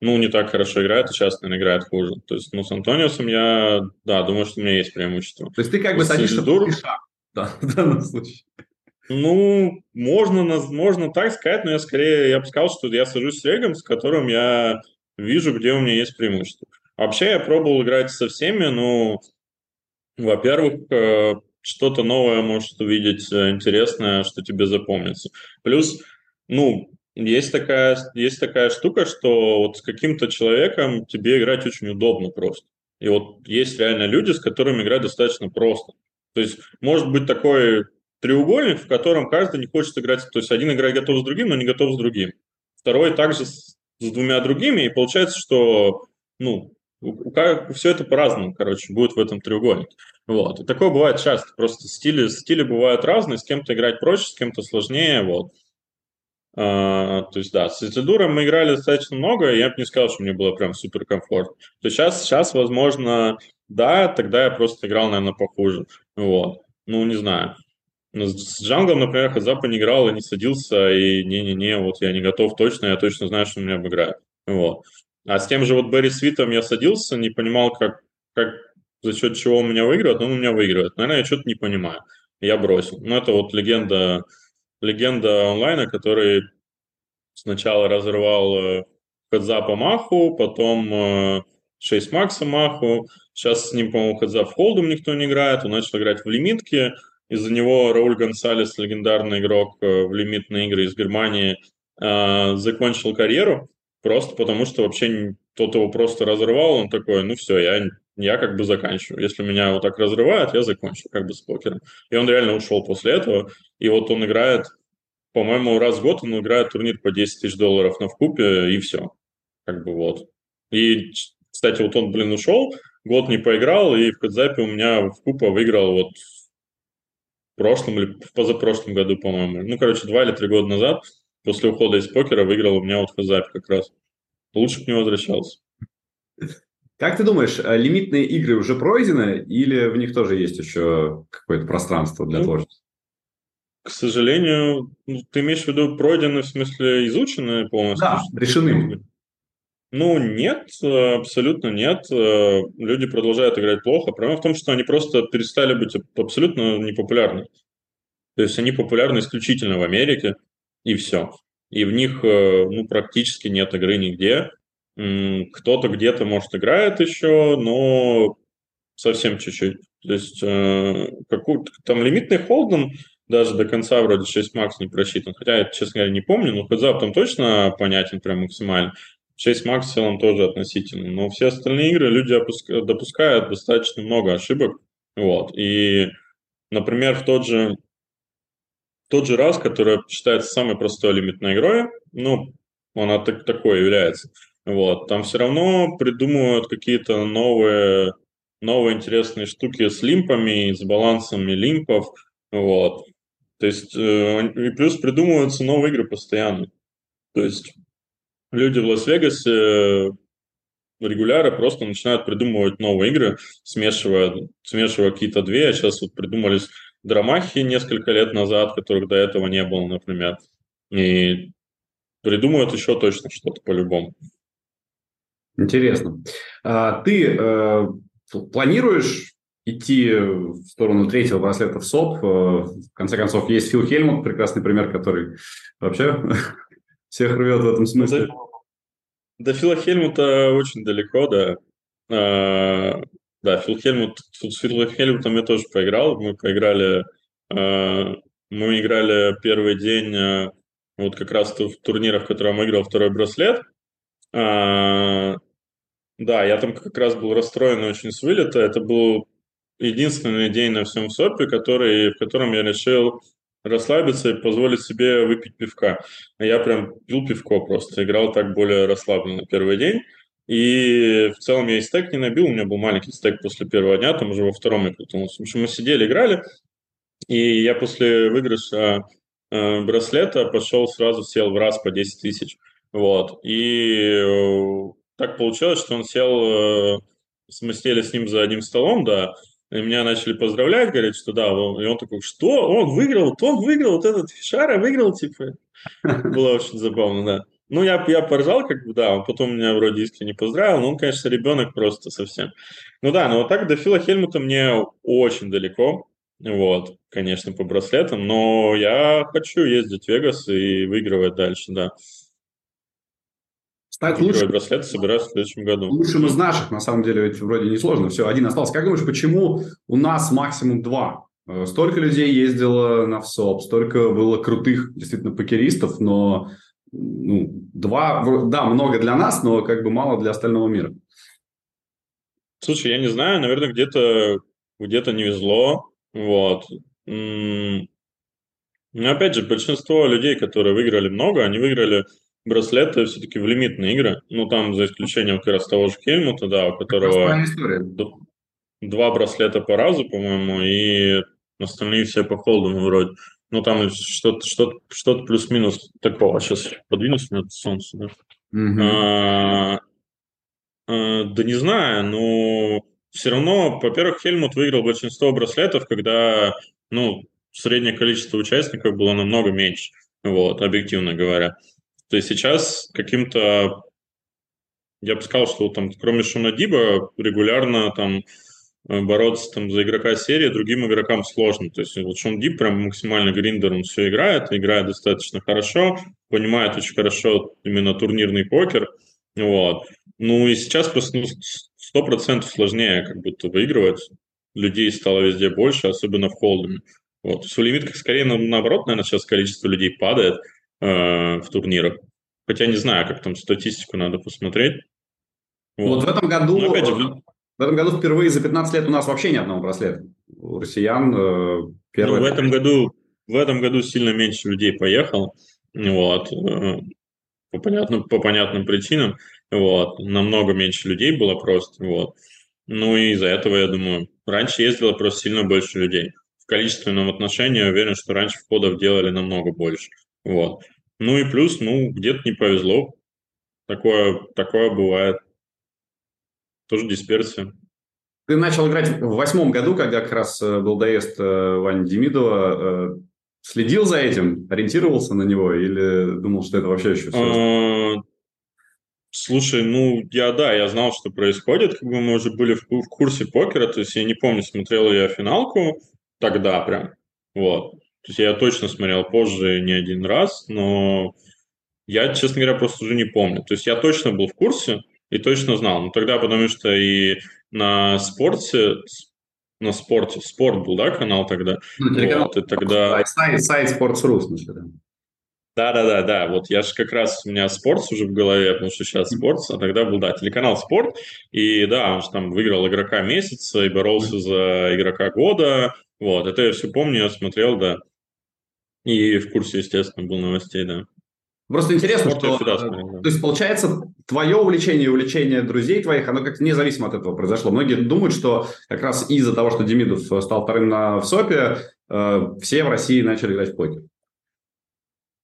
ну, не так хорошо играет, и сейчас, наверное, играет хуже. То есть, ну, с Антониусом я, да, думаю, что у меня есть преимущество.
То есть ты как бы садишься Дур... да, в данном случае.
Ну, можно, можно так сказать, но я скорее, я бы сказал, что я сажусь с Регом, с которым я вижу, где у меня есть преимущество. Вообще я пробовал играть со всеми, ну, во-первых, э, что-то новое может увидеть, э, интересное, что тебе запомнится. Плюс, ну, есть такая, есть такая штука, что вот с каким-то человеком тебе играть очень удобно просто. И вот есть реально люди, с которыми играть достаточно просто. То есть может быть такой треугольник, в котором каждый не хочет играть. То есть один играет готов с другим, но не готов с другим. Второй также с, с двумя другими, и получается, что ну, все это по-разному, короче, будет в этом треугольнике. Вот. И такое бывает часто. Просто стили, стили бывают разные, с кем-то играть проще, с кем-то сложнее. Вот. А, то есть, да, с Исидуром мы играли достаточно много, и я бы не сказал, что мне было прям супер комфортно. То есть сейчас, сейчас, возможно, да, тогда я просто играл, наверное, похуже. Вот. Ну, не знаю. Но с Джанглом, например, Хазапа не играл и не садился, и не-не-не, вот я не готов точно, я точно знаю, что меня обыграют. Вот. А с тем же вот Берри Свитом я садился, не понимал, как, как за счет чего он меня выигрывает, но он у меня выигрывает. Наверное, я что-то не понимаю. Я бросил. Но это вот легенда, легенда онлайна, который сначала разорвал э, Хадзапа Маху, потом э, 6 Макса Маху. Сейчас с ним, по-моему, Хадзап в холдом никто не играет. Он начал играть в лимитке. Из-за него Рауль Гонсалес, легендарный игрок э, в лимитные игры из Германии, э, закончил карьеру. Просто потому, что вообще тот его просто разрывал, он такой, ну все, я, я как бы заканчиваю. Если меня вот так разрывают, я закончу как бы с покером. И он реально ушел после этого. И вот он играет, по-моему, раз в год он играет турнир по 10 тысяч долларов на вкупе, и все. Как бы вот. И, кстати, вот он, блин, ушел, год не поиграл, и в Кадзапе у меня в купа выиграл вот в прошлом или в позапрошлом году, по-моему. Ну, короче, два или три года назад после ухода из покера выиграл у меня вот Хазапь как раз. Лучше к не возвращался.
Как ты думаешь, э, лимитные игры уже пройдены или в них тоже есть еще какое-то пространство для ну, творчества?
к сожалению, ну, ты имеешь в виду пройденные, в смысле изученные полностью?
Да, решены.
Ну, нет, абсолютно нет. Люди продолжают играть плохо. Проблема в том, что они просто перестали быть абсолютно непопулярны. То есть они популярны исключительно в Америке, и все. И в них ну, практически нет игры нигде. Кто-то где-то, может, играет еще, но совсем чуть-чуть. То есть э, какой там лимитный холден даже до конца вроде 6 макс не просчитан. Хотя я, честно говоря, не помню, но хедзап там точно понятен прям максимально. 6 макс в целом тоже относительно. Но все остальные игры люди допускают достаточно много ошибок. Вот. И, например, в тот же, тот же раз, который считается самой простой лимитной игрой, ну, она так, такой является. Вот. Там все равно придумывают какие-то новые новые интересные штуки с лимпами, с балансами лимпов, вот. То есть, э, и плюс придумываются новые игры постоянно. То есть, люди в Лас-Вегасе э, регулярно просто начинают придумывать новые игры, смешивая, смешивая какие-то две. А сейчас вот придумались драмахи несколько лет назад, которых до этого не было, например. И придумают еще точно что-то по-любому.
Интересно. А, ты э, Планируешь идти в сторону третьего браслета в СОП? Э, в конце концов, есть Фил Хельмут, прекрасный пример, который вообще [LAUGHS] всех рвет в этом смысле.
До Фила Хельмута очень далеко, да. А, да, Фил Хельмут, с Филом Хельмутом я тоже поиграл. Мы поиграли, а, мы играли первый день а, вот как раз в турнирах, в котором играл второй браслет. А, да, я там как раз был расстроен очень с вылета. Это был единственный день на всем СОПе, который, в котором я решил расслабиться и позволить себе выпить пивка. Я прям пил пивко просто, играл так более расслабленно первый день. И в целом я и стек не набил, у меня был маленький стек после первого дня, там уже во втором я крутанулся. В общем, мы сидели, играли, и я после выигрыша э, браслета пошел сразу, сел в раз по 10 тысяч. Вот. И э, так получилось, что он сел, э, мы сели с ним за одним столом, да, и меня начали поздравлять, говорят, что да, и он такой, что, он выиграл, вот он выиграл, вот этот Фишара выиграл, типа. Было очень забавно, да. Ну, я, я поржал, как бы, да, он потом меня вроде искренне поздравил, но он, конечно, ребенок просто совсем. Ну да, но вот так до Фила Хельмута мне очень далеко, вот, конечно, по браслетам, но я хочу ездить в Вегас и выигрывать дальше, да.
Стать лучшим,
браслет собираюсь в следующем году.
Лучшим из наших, на самом деле, ведь вроде несложно. Все, один остался. Как думаешь, почему у нас максимум два? Э, столько людей ездило на ВСОП, столько было крутых, действительно, покеристов, но ну, два, да, много для нас, но как бы мало для остального мира.
Слушай, я не знаю, наверное, где-то где-то не везло, вот. Но опять же, большинство людей, которые выиграли много, они выиграли браслеты все-таки в лимитные игры. Ну, там, за исключением как раз того же Хельмута, да, у которого два браслета по разу, по-моему, и остальные все по холдам вроде. Ну, там что-то что что плюс-минус такого. Сейчас подвинусь на солнце, да? Угу. А, а, да не знаю, но все равно, во-первых, Хельмут выиграл большинство браслетов, когда, ну, среднее количество участников было намного меньше, вот, объективно говоря. То есть сейчас каким-то, я бы сказал, что там, кроме Шона Диба, регулярно там э, бороться там за игрока серии другим игрокам сложно. То есть вот Шон Диб прям максимально гриндер, он все играет, играет достаточно хорошо, понимает очень хорошо именно турнирный покер. Вот. Ну и сейчас просто ну, сто процентов сложнее как будто выигрывать. Людей стало везде больше, особенно в холдами. Вот. В лимитках скорее наоборот, наверное, сейчас количество людей падает – э, в турнирах. Хотя не знаю, как там статистику надо посмотреть.
Вот, вот в этом году... Но, опять же, в этом году впервые за 15 лет у нас вообще ни одного браслета. У россиян э,
первый... Ну, в этом году в этом году сильно меньше людей поехал, вот, э, по понятным, по понятным причинам, вот, намного меньше людей было просто, вот. Ну и из-за этого, я думаю, раньше ездило просто сильно больше людей. В количественном отношении я уверен, что раньше входов делали намного больше. Вот. Ну и плюс, ну, где-то не повезло. Такое, такое бывает. Тоже дисперсия.
Ты начал играть в восьмом году, когда как раз э, был доезд э, Вани Демидова. Э, следил за этим, ориентировался на него или думал, что это вообще еще все?
А, слушай, ну, я, да, я знал, что происходит, как бы мы уже были в, в курсе покера, то есть я не помню, смотрел я финалку тогда прям, вот. То есть я точно смотрел позже не один раз, но я, честно говоря, просто уже не помню. То есть я точно был в курсе и точно знал. Но тогда, потому что и на спорте, на спорте, спорт был, да, канал тогда?
Ну, телеканал. Вот, и тогда... Сайт, сайт Sports.ru, в смысле, да.
Да, да, да, да. Вот я же как раз у меня спорт уже в голове, потому что сейчас спорт, а тогда был, да, телеканал спорт. И да, он же там выиграл игрока месяца и боролся за игрока года. Вот, это я все помню, я смотрел, да. И в курсе, естественно, был новостей, да.
Просто интересно, Спорт что... Всегда смотрел, да. То есть, получается, твое увлечение и увлечение друзей твоих, оно как-то независимо от этого произошло. Многие думают, что как раз из-за того, что Демидов стал вторым на, в СОПе, э, все в России начали играть в покер.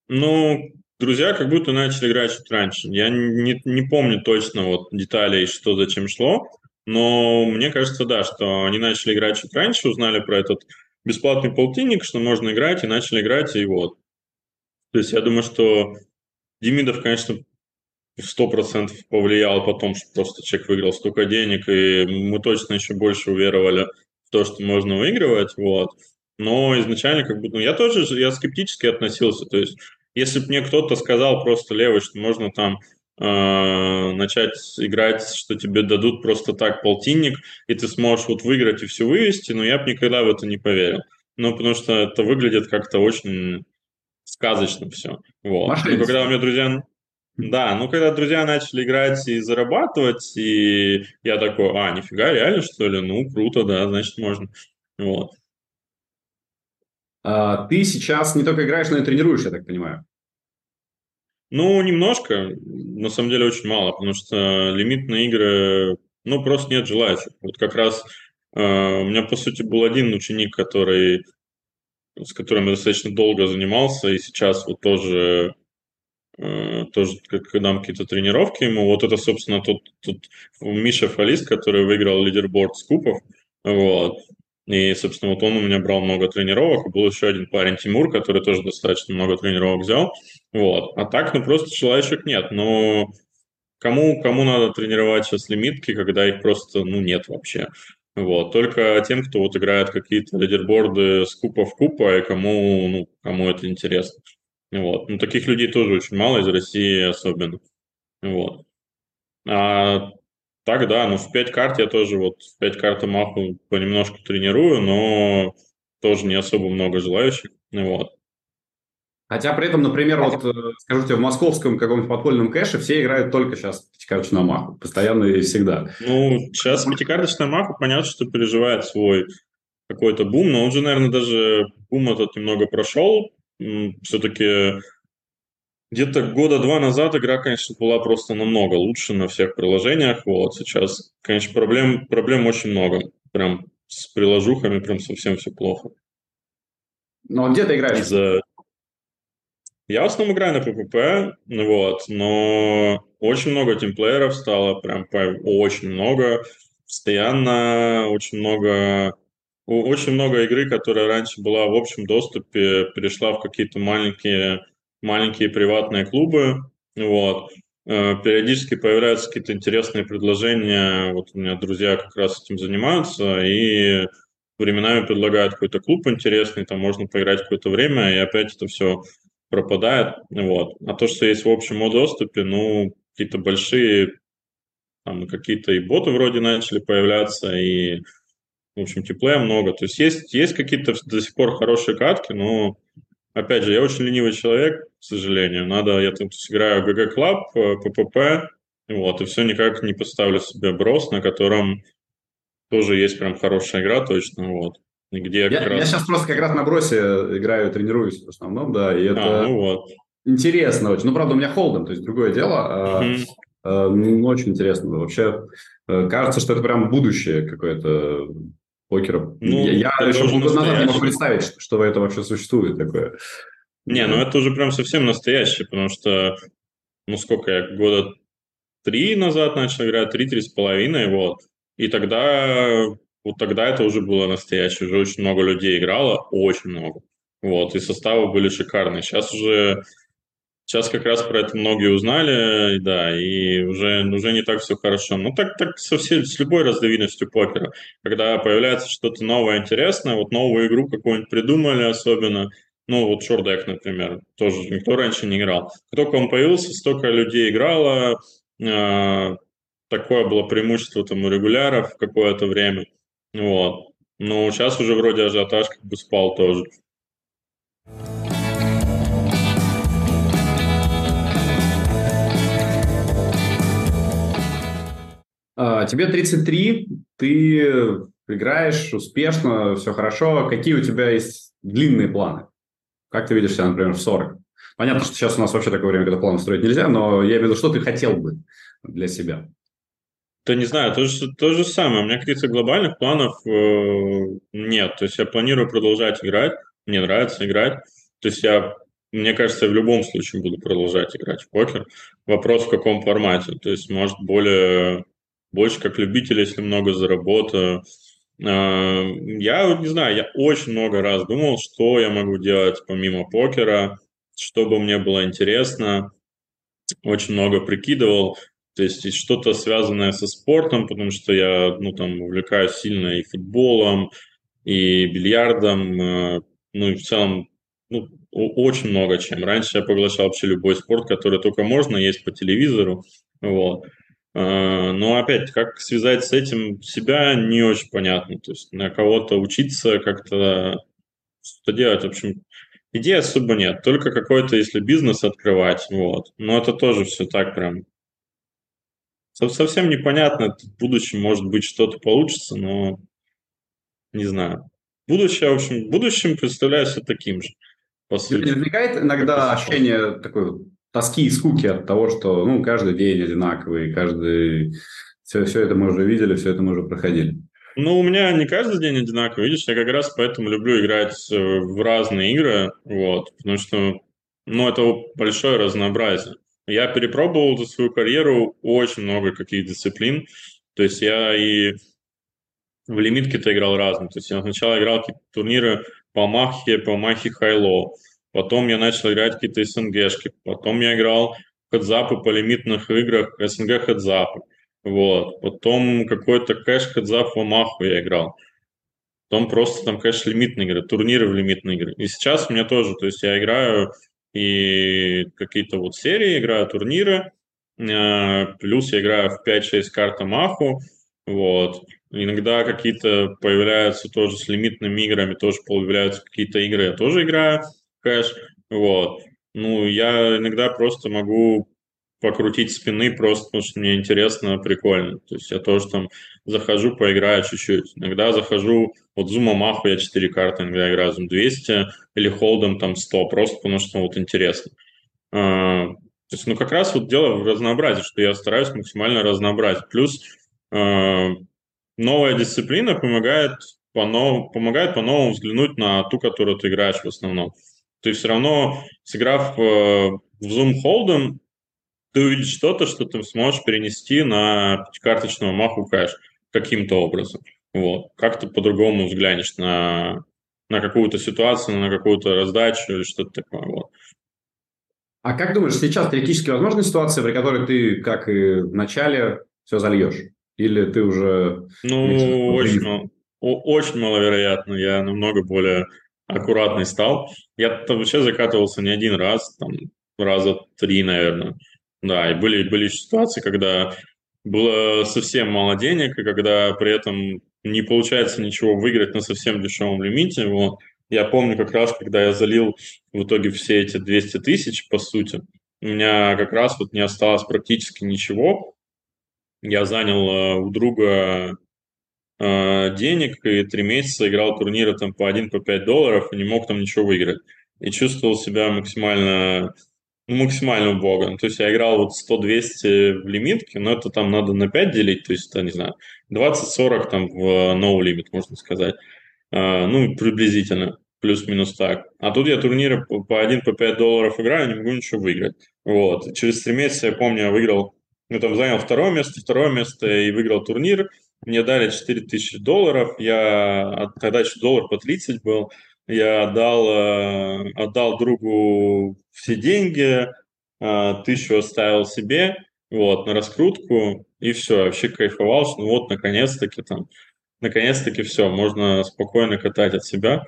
Ну, друзья как будто начали играть чуть раньше. Я не, не помню точно вот деталей, что зачем шло, но мне кажется, да, что они начали играть чуть раньше, узнали про этот бесплатный полтинник, что можно играть, и начали играть, и вот. То есть я думаю, что Демидов, конечно, сто процентов повлиял потом, что просто человек выиграл столько денег, и мы точно еще больше уверовали в то, что можно выигрывать, вот. Но изначально как бы, ну, я тоже, я скептически относился, то есть если бы мне кто-то сказал просто левый, что можно там э, начать играть, что тебе дадут просто так полтинник, и ты сможешь вот выиграть и все вывести, но я бы никогда в это не поверил. Ну, потому что это выглядит как-то очень сказочно все. Вот. Но когда у меня друзья... Да, ну когда друзья начали играть и зарабатывать, и я такой, а, нифига, реально, что ли? Ну, круто, да, значит, можно. Вот.
А, ты сейчас не только играешь, но и тренируешь, я так понимаю.
Ну, немножко, на самом деле очень мало, потому что лимитные игры, ну, просто нет желающих. Вот как раз э, у меня, по сути, был один ученик, который, с которым я достаточно долго занимался, и сейчас вот тоже, э, тоже как дам какие-то тренировки ему. Вот это, собственно, тот, тот Миша Фалис, который выиграл лидерборд с купов. Вот. И, собственно, вот он у меня брал много тренировок. Был еще один парень, Тимур, который тоже достаточно много тренировок взял. Вот. А так, ну, просто желающих нет. Но кому, кому надо тренировать сейчас лимитки, когда их просто, ну, нет вообще. Вот. Только тем, кто вот играет какие-то лидерборды с купа в купа, и кому, ну, кому это интересно. Вот. Ну, таких людей тоже очень мало, из России особенно. Вот. А так, да, но в 5 карт я тоже вот в 5 карт маху понемножку тренирую, но тоже не особо много желающих. Вот.
Хотя при этом, например, вот э, скажу тебе, в московском каком-нибудь подпольном кэше все играют только сейчас пятикарточную маху, постоянно и всегда.
Ну, сейчас пятикарточная маха, понятно, что переживает свой какой-то бум, но он же, наверное, даже бум этот немного прошел. Все-таки где-то года два назад игра, конечно, была просто намного лучше на всех приложениях. Вот сейчас, конечно, проблем, проблем очень много. Прям с приложухами прям совсем все плохо.
Ну, а где ты играешь? Из-за...
Я в основном играю на PPP, вот, но очень много тимплееров стало, прям очень много. Постоянно очень много очень много игры, которая раньше была в общем доступе, перешла в какие-то маленькие маленькие приватные клубы, вот. Э, периодически появляются какие-то интересные предложения. Вот у меня друзья как раз этим занимаются, и временами предлагают какой-то клуб интересный, там можно поиграть какое-то время, и опять это все пропадает. Вот. А то, что есть в общем доступе, ну, какие-то большие, там какие-то и боты вроде начали появляться, и, в общем, теплее много. То есть есть, есть какие-то до сих пор хорошие катки, но Опять же, я очень ленивый человек, к сожалению. Надо, я тут играю GG Club, PPP, вот, и все никак не поставлю себе Bros, на котором тоже есть прям хорошая игра, точно, вот.
Где я, я, раз... я сейчас просто как раз на Bros играю, тренируюсь в основном, да, и это а, ну вот. интересно очень. Ну, правда, у меня холден, то есть другое дело. Mm-hmm. А, а, ну, очень интересно. Вообще, э, кажется, что это прям будущее какое-то покера. Ну, я я еще год назад не мог представить, что, что это вообще существует такое.
Не, ну это уже прям совсем настоящее, потому что, ну сколько я, года три назад начал играть, три-три с половиной, вот. И тогда, вот тогда это уже было настоящее, уже очень много людей играло, очень много. Вот, и составы были шикарные. Сейчас уже Сейчас как раз про это многие узнали, да, и уже, уже не так все хорошо. Ну, так, так со всей, с любой разновидностью покера. Когда появляется что-то новое, интересное, вот новую игру какую-нибудь придумали особенно, ну, вот Шордек, например, тоже никто раньше не играл. Как только он появился, столько людей играло, э, такое было преимущество там у регуляров какое-то время. Вот. Но сейчас уже вроде ажиотаж как бы спал тоже.
Тебе 33, ты играешь успешно, все хорошо. Какие у тебя есть длинные планы? Как ты видишь себя, например, в 40? Понятно, что сейчас у нас вообще такое время, когда планы строить нельзя, но я имею в виду, что ты хотел бы для себя?
Да не знаю, то же, то же самое. У меня каких-то глобальных планов э, нет. То есть я планирую продолжать играть. Мне нравится играть. То есть я, мне кажется, я в любом случае буду продолжать играть в покер. Вопрос в каком формате. То есть, может, более больше как любитель, если много заработаю. Я не знаю, я очень много раз думал, что я могу делать помимо покера, чтобы мне было интересно. Очень много прикидывал. То есть что-то связанное со спортом, потому что я ну, там, увлекаюсь сильно и футболом, и бильярдом, а, ну и в целом ну, очень много чем. Раньше я поглощал вообще любой спорт, который только можно, есть по телевизору. Вот. А, но опять, как связать с этим себя, не очень понятно. То есть на кого-то учиться, как-то что делать. В общем, идей особо нет. Только какой-то, если бизнес открывать, вот. Но это тоже все так прям совсем непонятно. В будущем, может быть, что-то получится, но не знаю. Будущее, в общем, в будущем представляю себе таким же.
По сути. Не возникает иногда ощущение такой тоски и скуки от того, что ну, каждый день одинаковый, каждый... Все, все это мы уже видели, все это мы уже проходили.
Ну, у меня не каждый день одинаковый, видишь, я как раз поэтому люблю играть э, в разные игры, вот, потому что, ну, это большое разнообразие. Я перепробовал за свою карьеру очень много каких дисциплин, то есть я и в лимитке-то играл разные, то есть я сначала играл какие-то турниры по Махе, по Махе Хайло, Потом я начал играть какие-то СНГшки. Потом я играл хедзапы по лимитных играх, СНГ хедзапы. Вот. Потом какой-то кэш хедзап в Омаху я играл. Потом просто там кэш лимитные игры, турниры в лимитные игры. И сейчас у меня тоже, то есть я играю и какие-то вот серии, играю турниры, э, плюс я играю в 5-6 карт Омаху, вот. Иногда какие-то появляются тоже с лимитными играми, тоже появляются какие-то игры, я тоже играю кэш, вот. Ну, я иногда просто могу покрутить спины просто потому что мне интересно, прикольно. То есть я тоже там захожу, поиграю чуть-чуть. Иногда захожу, вот Зума Маху я 4 карты иногда играю, Зум 200 или Холдом там 100, просто потому что вот интересно. А, то есть, ну, как раз вот дело в разнообразии, что я стараюсь максимально разнообразить. Плюс а, новая дисциплина помогает по-новому, помогает по-новому взглянуть на ту, которую ты играешь в основном ты все равно, сыграв э, в Zoom Hold'em, ты увидишь что-то, что ты сможешь перенести на пятикарточного маху кэш каким-то образом. Вот. Как ты по-другому взглянешь на, на какую-то ситуацию, на какую-то раздачу или что-то такое. Вот.
А как думаешь, сейчас теоретически возможна ситуация, при которой ты, как и в начале, все зальешь? Или ты уже...
Ну, очень, очень маловероятно. Я намного более аккуратный стал. Я там вообще закатывался не один раз, там раза три, наверное. Да, и были, были ситуации, когда было совсем мало денег, и когда при этом не получается ничего выиграть на совсем дешевом лимите. Вот. Я помню как раз, когда я залил в итоге все эти 200 тысяч, по сути, у меня как раз вот не осталось практически ничего. Я занял э, у друга э, денег и три месяца играл турниры там по 1 по 5 долларов и не мог там ничего выиграть. И чувствовал себя максимально ну, максимально убого. То есть я играл вот 100-200 в лимитке, но это там надо на 5 делить, то есть это, не знаю, 20-40 там в no limit, можно сказать. Uh, ну, приблизительно, плюс-минус так. А тут я турниры по 1 по 5 долларов играю, не могу ничего выиграть. Вот. Через 3 месяца, я помню, я выиграл, ну, там занял второе место, второе место и выиграл турнир. Мне дали 4000 долларов, я тогда еще доллар по 30 был, я отдал, э, отдал другу все деньги, э, тысячу оставил себе, вот, на раскрутку, и все, вообще кайфовал, что ну вот, наконец-таки там, наконец-таки все, можно спокойно катать от себя.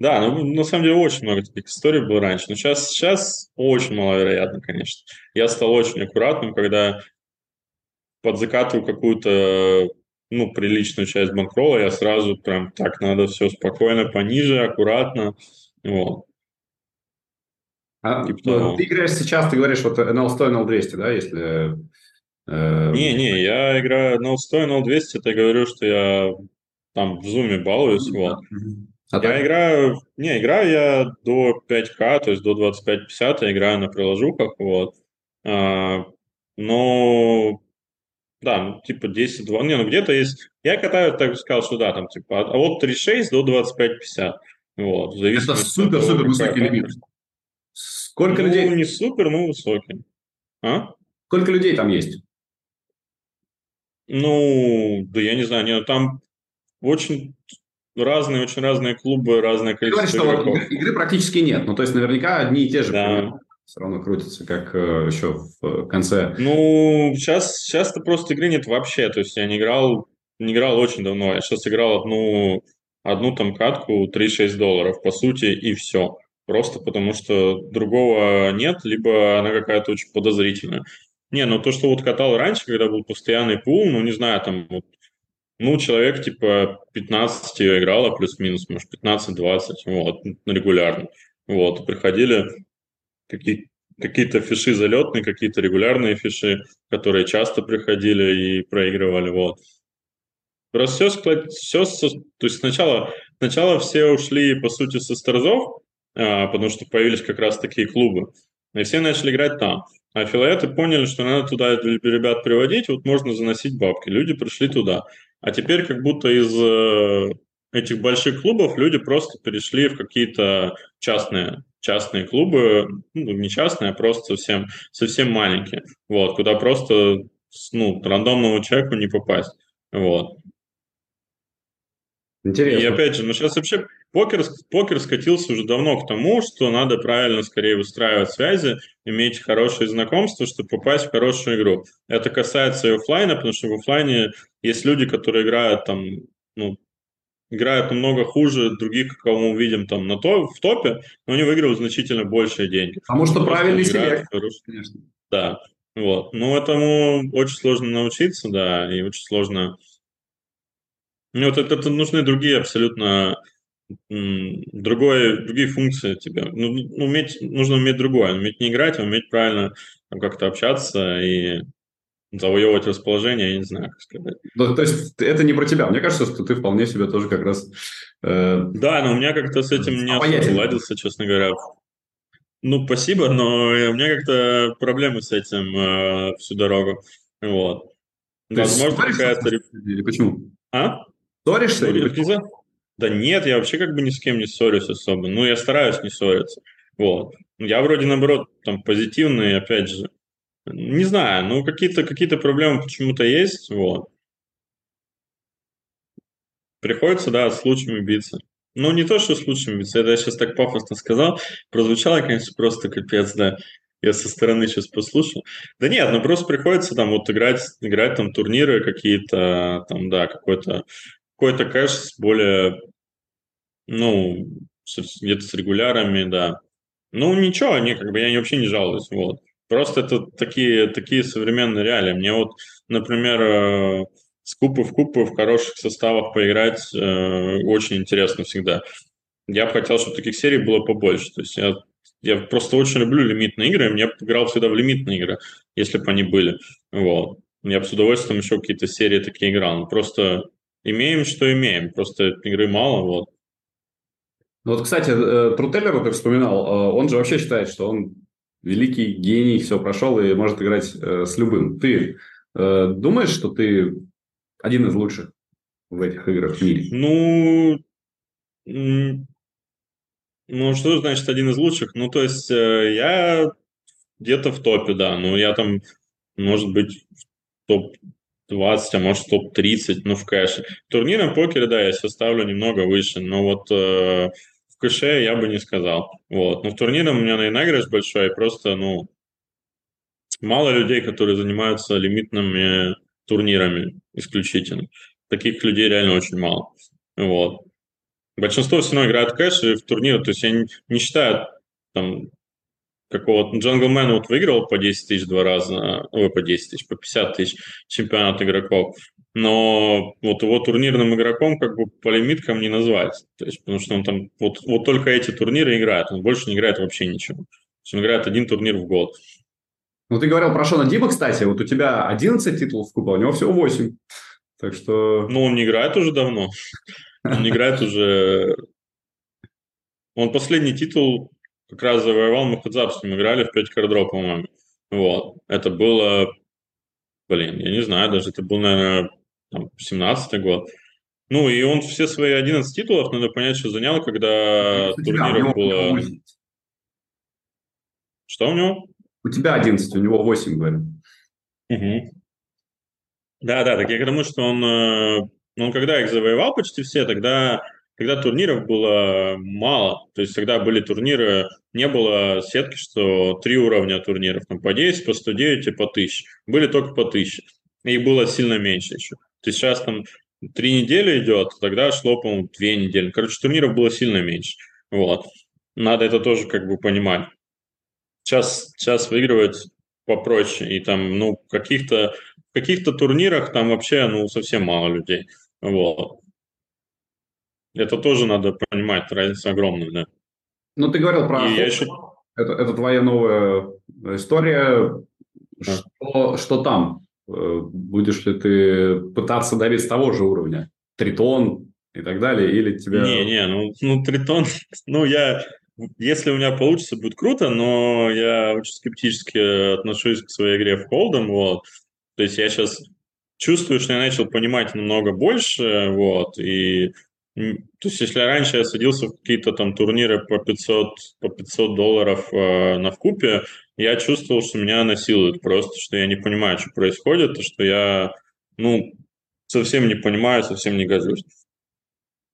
Да, ну, на самом деле очень много таких историй было раньше, но сейчас, сейчас очень маловероятно, конечно. Я стал очень аккуратным, когда подзакатываю какую-то ну, приличную часть банкрола, я сразу прям так, надо все спокойно, пониже, аккуратно, вот.
А, типа ну, ты играешь сейчас, ты говоришь, вот NL100 и NL200, да, если...
Э... Не, не, я играю NL100 и NL200, это я говорю, что я там в зуме балуюсь, mm-hmm. вот. А я так? играю, не, играю я до 5К, то есть до 25-50, я играю на приложухах, вот. А, но да, ну, типа 10, 2, не, ну где-то есть, я катаю, так сказал, что да, там типа от, от 3,6 до 25,50. Вот,
Это супер-супер высокий лимит. Сколько
ну,
людей?
не супер, но высокий. А?
Сколько людей там есть?
Ну, да я не знаю, не, там очень разные, очень разные клубы, разное количество
Ты говоришь, игроков. что игры практически нет, ну то есть наверняка одни и те же. Да все равно крутится, как э, еще в конце.
Ну, сейчас, сейчас-то просто игры нет вообще. То есть я не играл, не играл очень давно. Я сейчас играл одну, одну там катку 3-6 долларов, по сути, и все. Просто потому что другого нет, либо она какая-то очень подозрительная. Не, ну то, что вот катал раньше, когда был постоянный пул, ну не знаю, там вот, ну, человек типа 15 ее играло, плюс-минус, может, 15-20, вот, регулярно. Вот, приходили какие, какие-то фиши залетные, какие-то регулярные фиши, которые часто приходили и проигрывали. Вот. Просто все, все, то есть сначала, сначала все ушли, по сути, со старзов, а, потому что появились как раз такие клубы, и все начали играть там. А филоэты поняли, что надо туда ребят приводить, вот можно заносить бабки. Люди пришли туда. А теперь как будто из э, этих больших клубов люди просто перешли в какие-то частные частные клубы, ну, не частные, а просто совсем, совсем маленькие, вот, куда просто ну, рандомному человеку не попасть. Вот. Интересно. И опять же, ну сейчас вообще покер, покер скатился уже давно к тому, что надо правильно скорее выстраивать связи, иметь хорошие знакомства, чтобы попасть в хорошую игру. Это касается и офлайна, потому что в офлайне есть люди, которые играют там ну, играют намного хуже других, кого мы увидим там на то, в топе, но они выигрывают значительно большие деньги.
Потому что правильный селект, конечно.
Да, вот. Но этому очень сложно научиться, да, и очень сложно... Ну, вот это, это нужны другие абсолютно другое, другие функции тебе. Ну, ну, уметь, нужно уметь другое, уметь не играть, а уметь правильно как-то общаться и завоевывать расположение, я не знаю, как сказать.
Ну, то есть это не про тебя. Мне кажется, что ты вполне себе тоже как раз...
Э... Да, но у меня как-то с этим не особо ладился, честно говоря. Ну, спасибо, но у меня как-то проблемы с этим э, всю дорогу. Вот.
То Возможно, какая-то... Или почему?
А?
Ссоришься? Ну, или почему?
Да нет, я вообще как бы ни с кем не ссорюсь особо. Ну, я стараюсь не ссориться. Вот. Я вроде, наоборот, там позитивный, опять же. Не знаю, ну какие-то какие проблемы почему-то есть, вот. Приходится, да, с лучшими биться. Ну, не то, что с лучшими биться, это я сейчас так пафосно сказал. Прозвучало, конечно, просто капец, да. Я со стороны сейчас послушал. Да нет, ну просто приходится там вот играть, играть там турниры какие-то, там, да, какой-то какой-то кэш с более, ну, где-то с регулярами, да. Ну, ничего, они как бы я вообще не жалуюсь, вот. Просто это такие, такие современные реалии. Мне вот, например, э, с купы в купы в хороших составах поиграть э, очень интересно всегда. Я бы хотел, чтобы таких серий было побольше. То есть я, я просто очень люблю лимитные игры, и мне играл всегда в лимитные игры, если бы они были. Вот. Я бы с удовольствием еще какие-то серии такие играл. Но просто имеем, что имеем. Просто игры мало, вот.
Ну вот, кстати, э, Трутеллер, ты вспоминал, он же вообще считает, что он великий гений, все прошел и может играть э, с любым. Ты э, думаешь, что ты один из лучших в этих играх в мире?
Ну, ну что значит один из лучших? Ну, то есть э, я где-то в топе, да. Ну, я там, может быть, топ-20, а может, топ-30, ну, в кэше. В турнирном покере, да, я себя ставлю немного выше, но вот э, кэше я бы не сказал. Вот. Но в турнире у меня наигрыш большой, просто, ну, мало людей, которые занимаются лимитными турнирами исключительно. Таких людей реально очень мало. Вот. Большинство все равно играет кэш и в турниры, то есть я не, не считаю там какого-то... Джанглмен вот выиграл по 10 тысяч два раза, ой, по 10 тысяч, по 50 тысяч чемпионат игроков, но вот его турнирным игроком как бы по лимиткам не назвать, то есть потому что он там вот, вот только эти турниры играет, он больше не играет вообще ничего. То есть он играет один турнир в год.
Ну, ты говорил про Шона Диба, кстати, вот у тебя 11 титулов в Кубе, а у него всего 8. Так что...
Ну, он не играет уже давно. Он не играет [LAUGHS] уже... Он последний титул как раз завоевал, мы Хадзап с ним играли в 5 кардро, по-моему. Вот. Это было... Блин, я не знаю, даже это был, наверное, там, 17-й год. Ну, и он все свои 11 титулов, надо понять, что занял, когда турниров было... Что у него?
У тебя 11, у него 8, говорю.
Угу. Да, да, так я думаю, что он, э, он когда их завоевал почти все, тогда, когда турниров было мало, то есть тогда были турниры, не было сетки, что три уровня турниров, там по 10, по 109 и по 1000. Были только по 1000. И было сильно меньше еще. То есть сейчас там три недели идет, тогда шло, по-моему, две недели. Короче, турниров было сильно меньше. Вот. Надо это тоже как бы понимать. Сейчас, сейчас выигрывать попроще. И там, ну, каких-то в каких-то турнирах там вообще, ну, совсем мало людей. Вот. Это тоже надо понимать, разница огромная, да.
Ну, ты говорил про... И я еще... это, это твоя новая история. Да. Что, что там? Э, будешь ли ты пытаться давить с того же уровня? Тритон и так далее? Или тебя...
Не-не, ну, ну Тритон... [LAUGHS] Ну, я если у меня получится, будет круто, но я очень скептически отношусь к своей игре в Холдом, вот. То есть я сейчас чувствую, что я начал понимать намного больше, вот, и то есть, если раньше я садился в какие-то там турниры по 500, по 500 долларов э, на вкупе, я чувствовал, что меня насилуют просто, что я не понимаю, что происходит, что я, ну, совсем не понимаю, совсем не гожусь.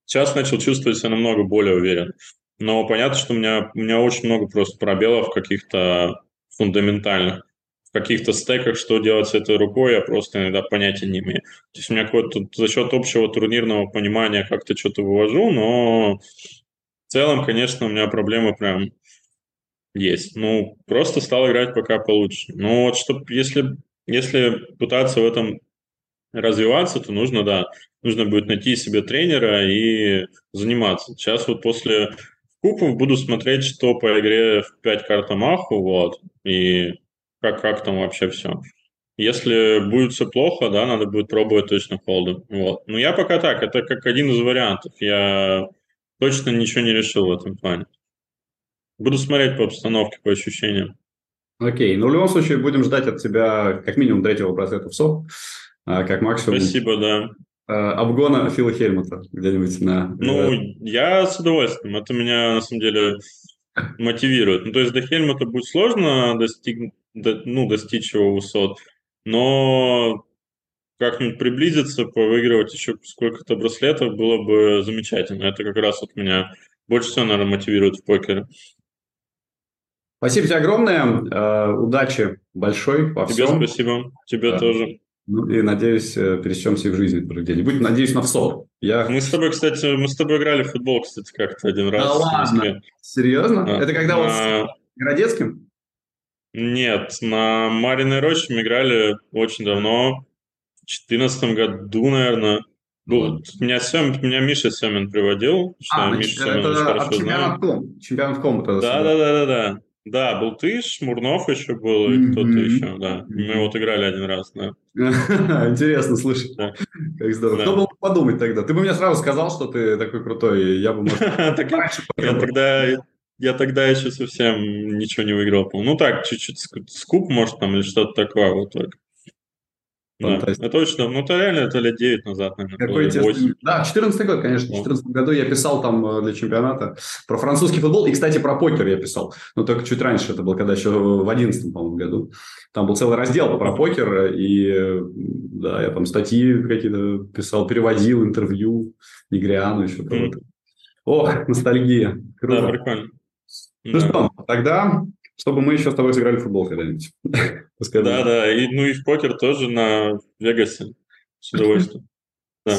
Сейчас начал чувствовать себя намного более уверен. Но понятно, что у меня, у меня очень много просто пробелов каких-то фундаментальных. В каких-то стеках, что делать с этой рукой, я просто иногда понятия не имею. То есть у меня какой-то за счет общего турнирного понимания как-то что-то вывожу, но в целом, конечно, у меня проблемы прям есть. Ну, просто стал играть пока получше. Ну, вот чтобы, если, если пытаться в этом развиваться, то нужно, да, нужно будет найти себе тренера и заниматься. Сейчас вот после кубков буду смотреть, что по игре в 5 карт Амаху, вот, и как, как там вообще все. Если будет все плохо, да, надо будет пробовать точно холды. Вот. Но я пока так, это как один из вариантов. Я точно ничего не решил в этом плане. Буду смотреть по обстановке, по ощущениям.
Окей, ну в любом случае будем ждать от тебя как минимум третьего браслета в СОП, а как максимум.
Спасибо, да.
Э, обгона Фила Хельмута где-нибудь на...
Ну, я с удовольствием. Это меня, на самом деле, мотивирует. Ну, то есть до Хельмута будет сложно достиг... до... ну, достичь его высот, но как-нибудь приблизиться, повыигрывать еще сколько-то браслетов было бы замечательно. Это как раз вот меня больше всего, наверное, мотивирует в покере.
Спасибо тебе огромное. Э, удачи большой во
Тебе всем. спасибо. Тебе да. тоже.
Ну и надеюсь, э, пересечемся в жизни где-нибудь. Надеюсь на ВСОП.
Я... Мы с тобой, кстати, мы с тобой играли в футбол, кстати, как-то один раз.
Да ладно? Серьезно? А, Это когда на... вот с Городецким?
Нет, на Мариной Роще мы играли очень давно, в 2014 году, наверное. Вот. Меня, Сем, меня Миша Семин приводил.
Что а, Миша Семин это чемпионат ком. Чемпионат ком.
Да, да, да, да, да. Да, был ты, Шмурнов еще был, и кто-то еще, да. Мы вот играли один раз, да. [LAUGHS]
Интересно, слушай. Да. Как здорово. Да. Кто был подумать тогда? Ты бы мне сразу сказал, что ты такой крутой, я бы, может, [LAUGHS] [LAUGHS]
я тогда я тогда еще совсем ничего не выиграл. Ну так, чуть-чуть скуп, может, там, или что-то такое вот только. Да, это точно, ну это реально, это лет 9 назад, наверное.
Какой 8. Да, 14 год, конечно. В 2014 году я писал там э, для чемпионата про французский футбол. И, кстати, про покер я писал. Но только чуть раньше, это было когда еще в 2011, по-моему, году. Там был целый раздел про покер. И да, я там статьи какие-то писал, переводил, интервью Негриану еще mm-hmm. Ох, ностальгия.
Круто. Да, прикольно.
Ну да. что, тогда, чтобы мы еще с тобой сыграли в футбол когда-нибудь. [LAUGHS]
Да, да, и, ну и в покер тоже на Вегасе. С удовольствием.
Да.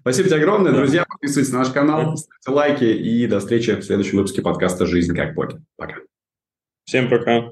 Спасибо тебе огромное. Да. Друзья, подписывайтесь на наш канал, ставьте лайки и до встречи в следующем выпуске подкаста «Жизнь как покер». Пока.
Всем пока.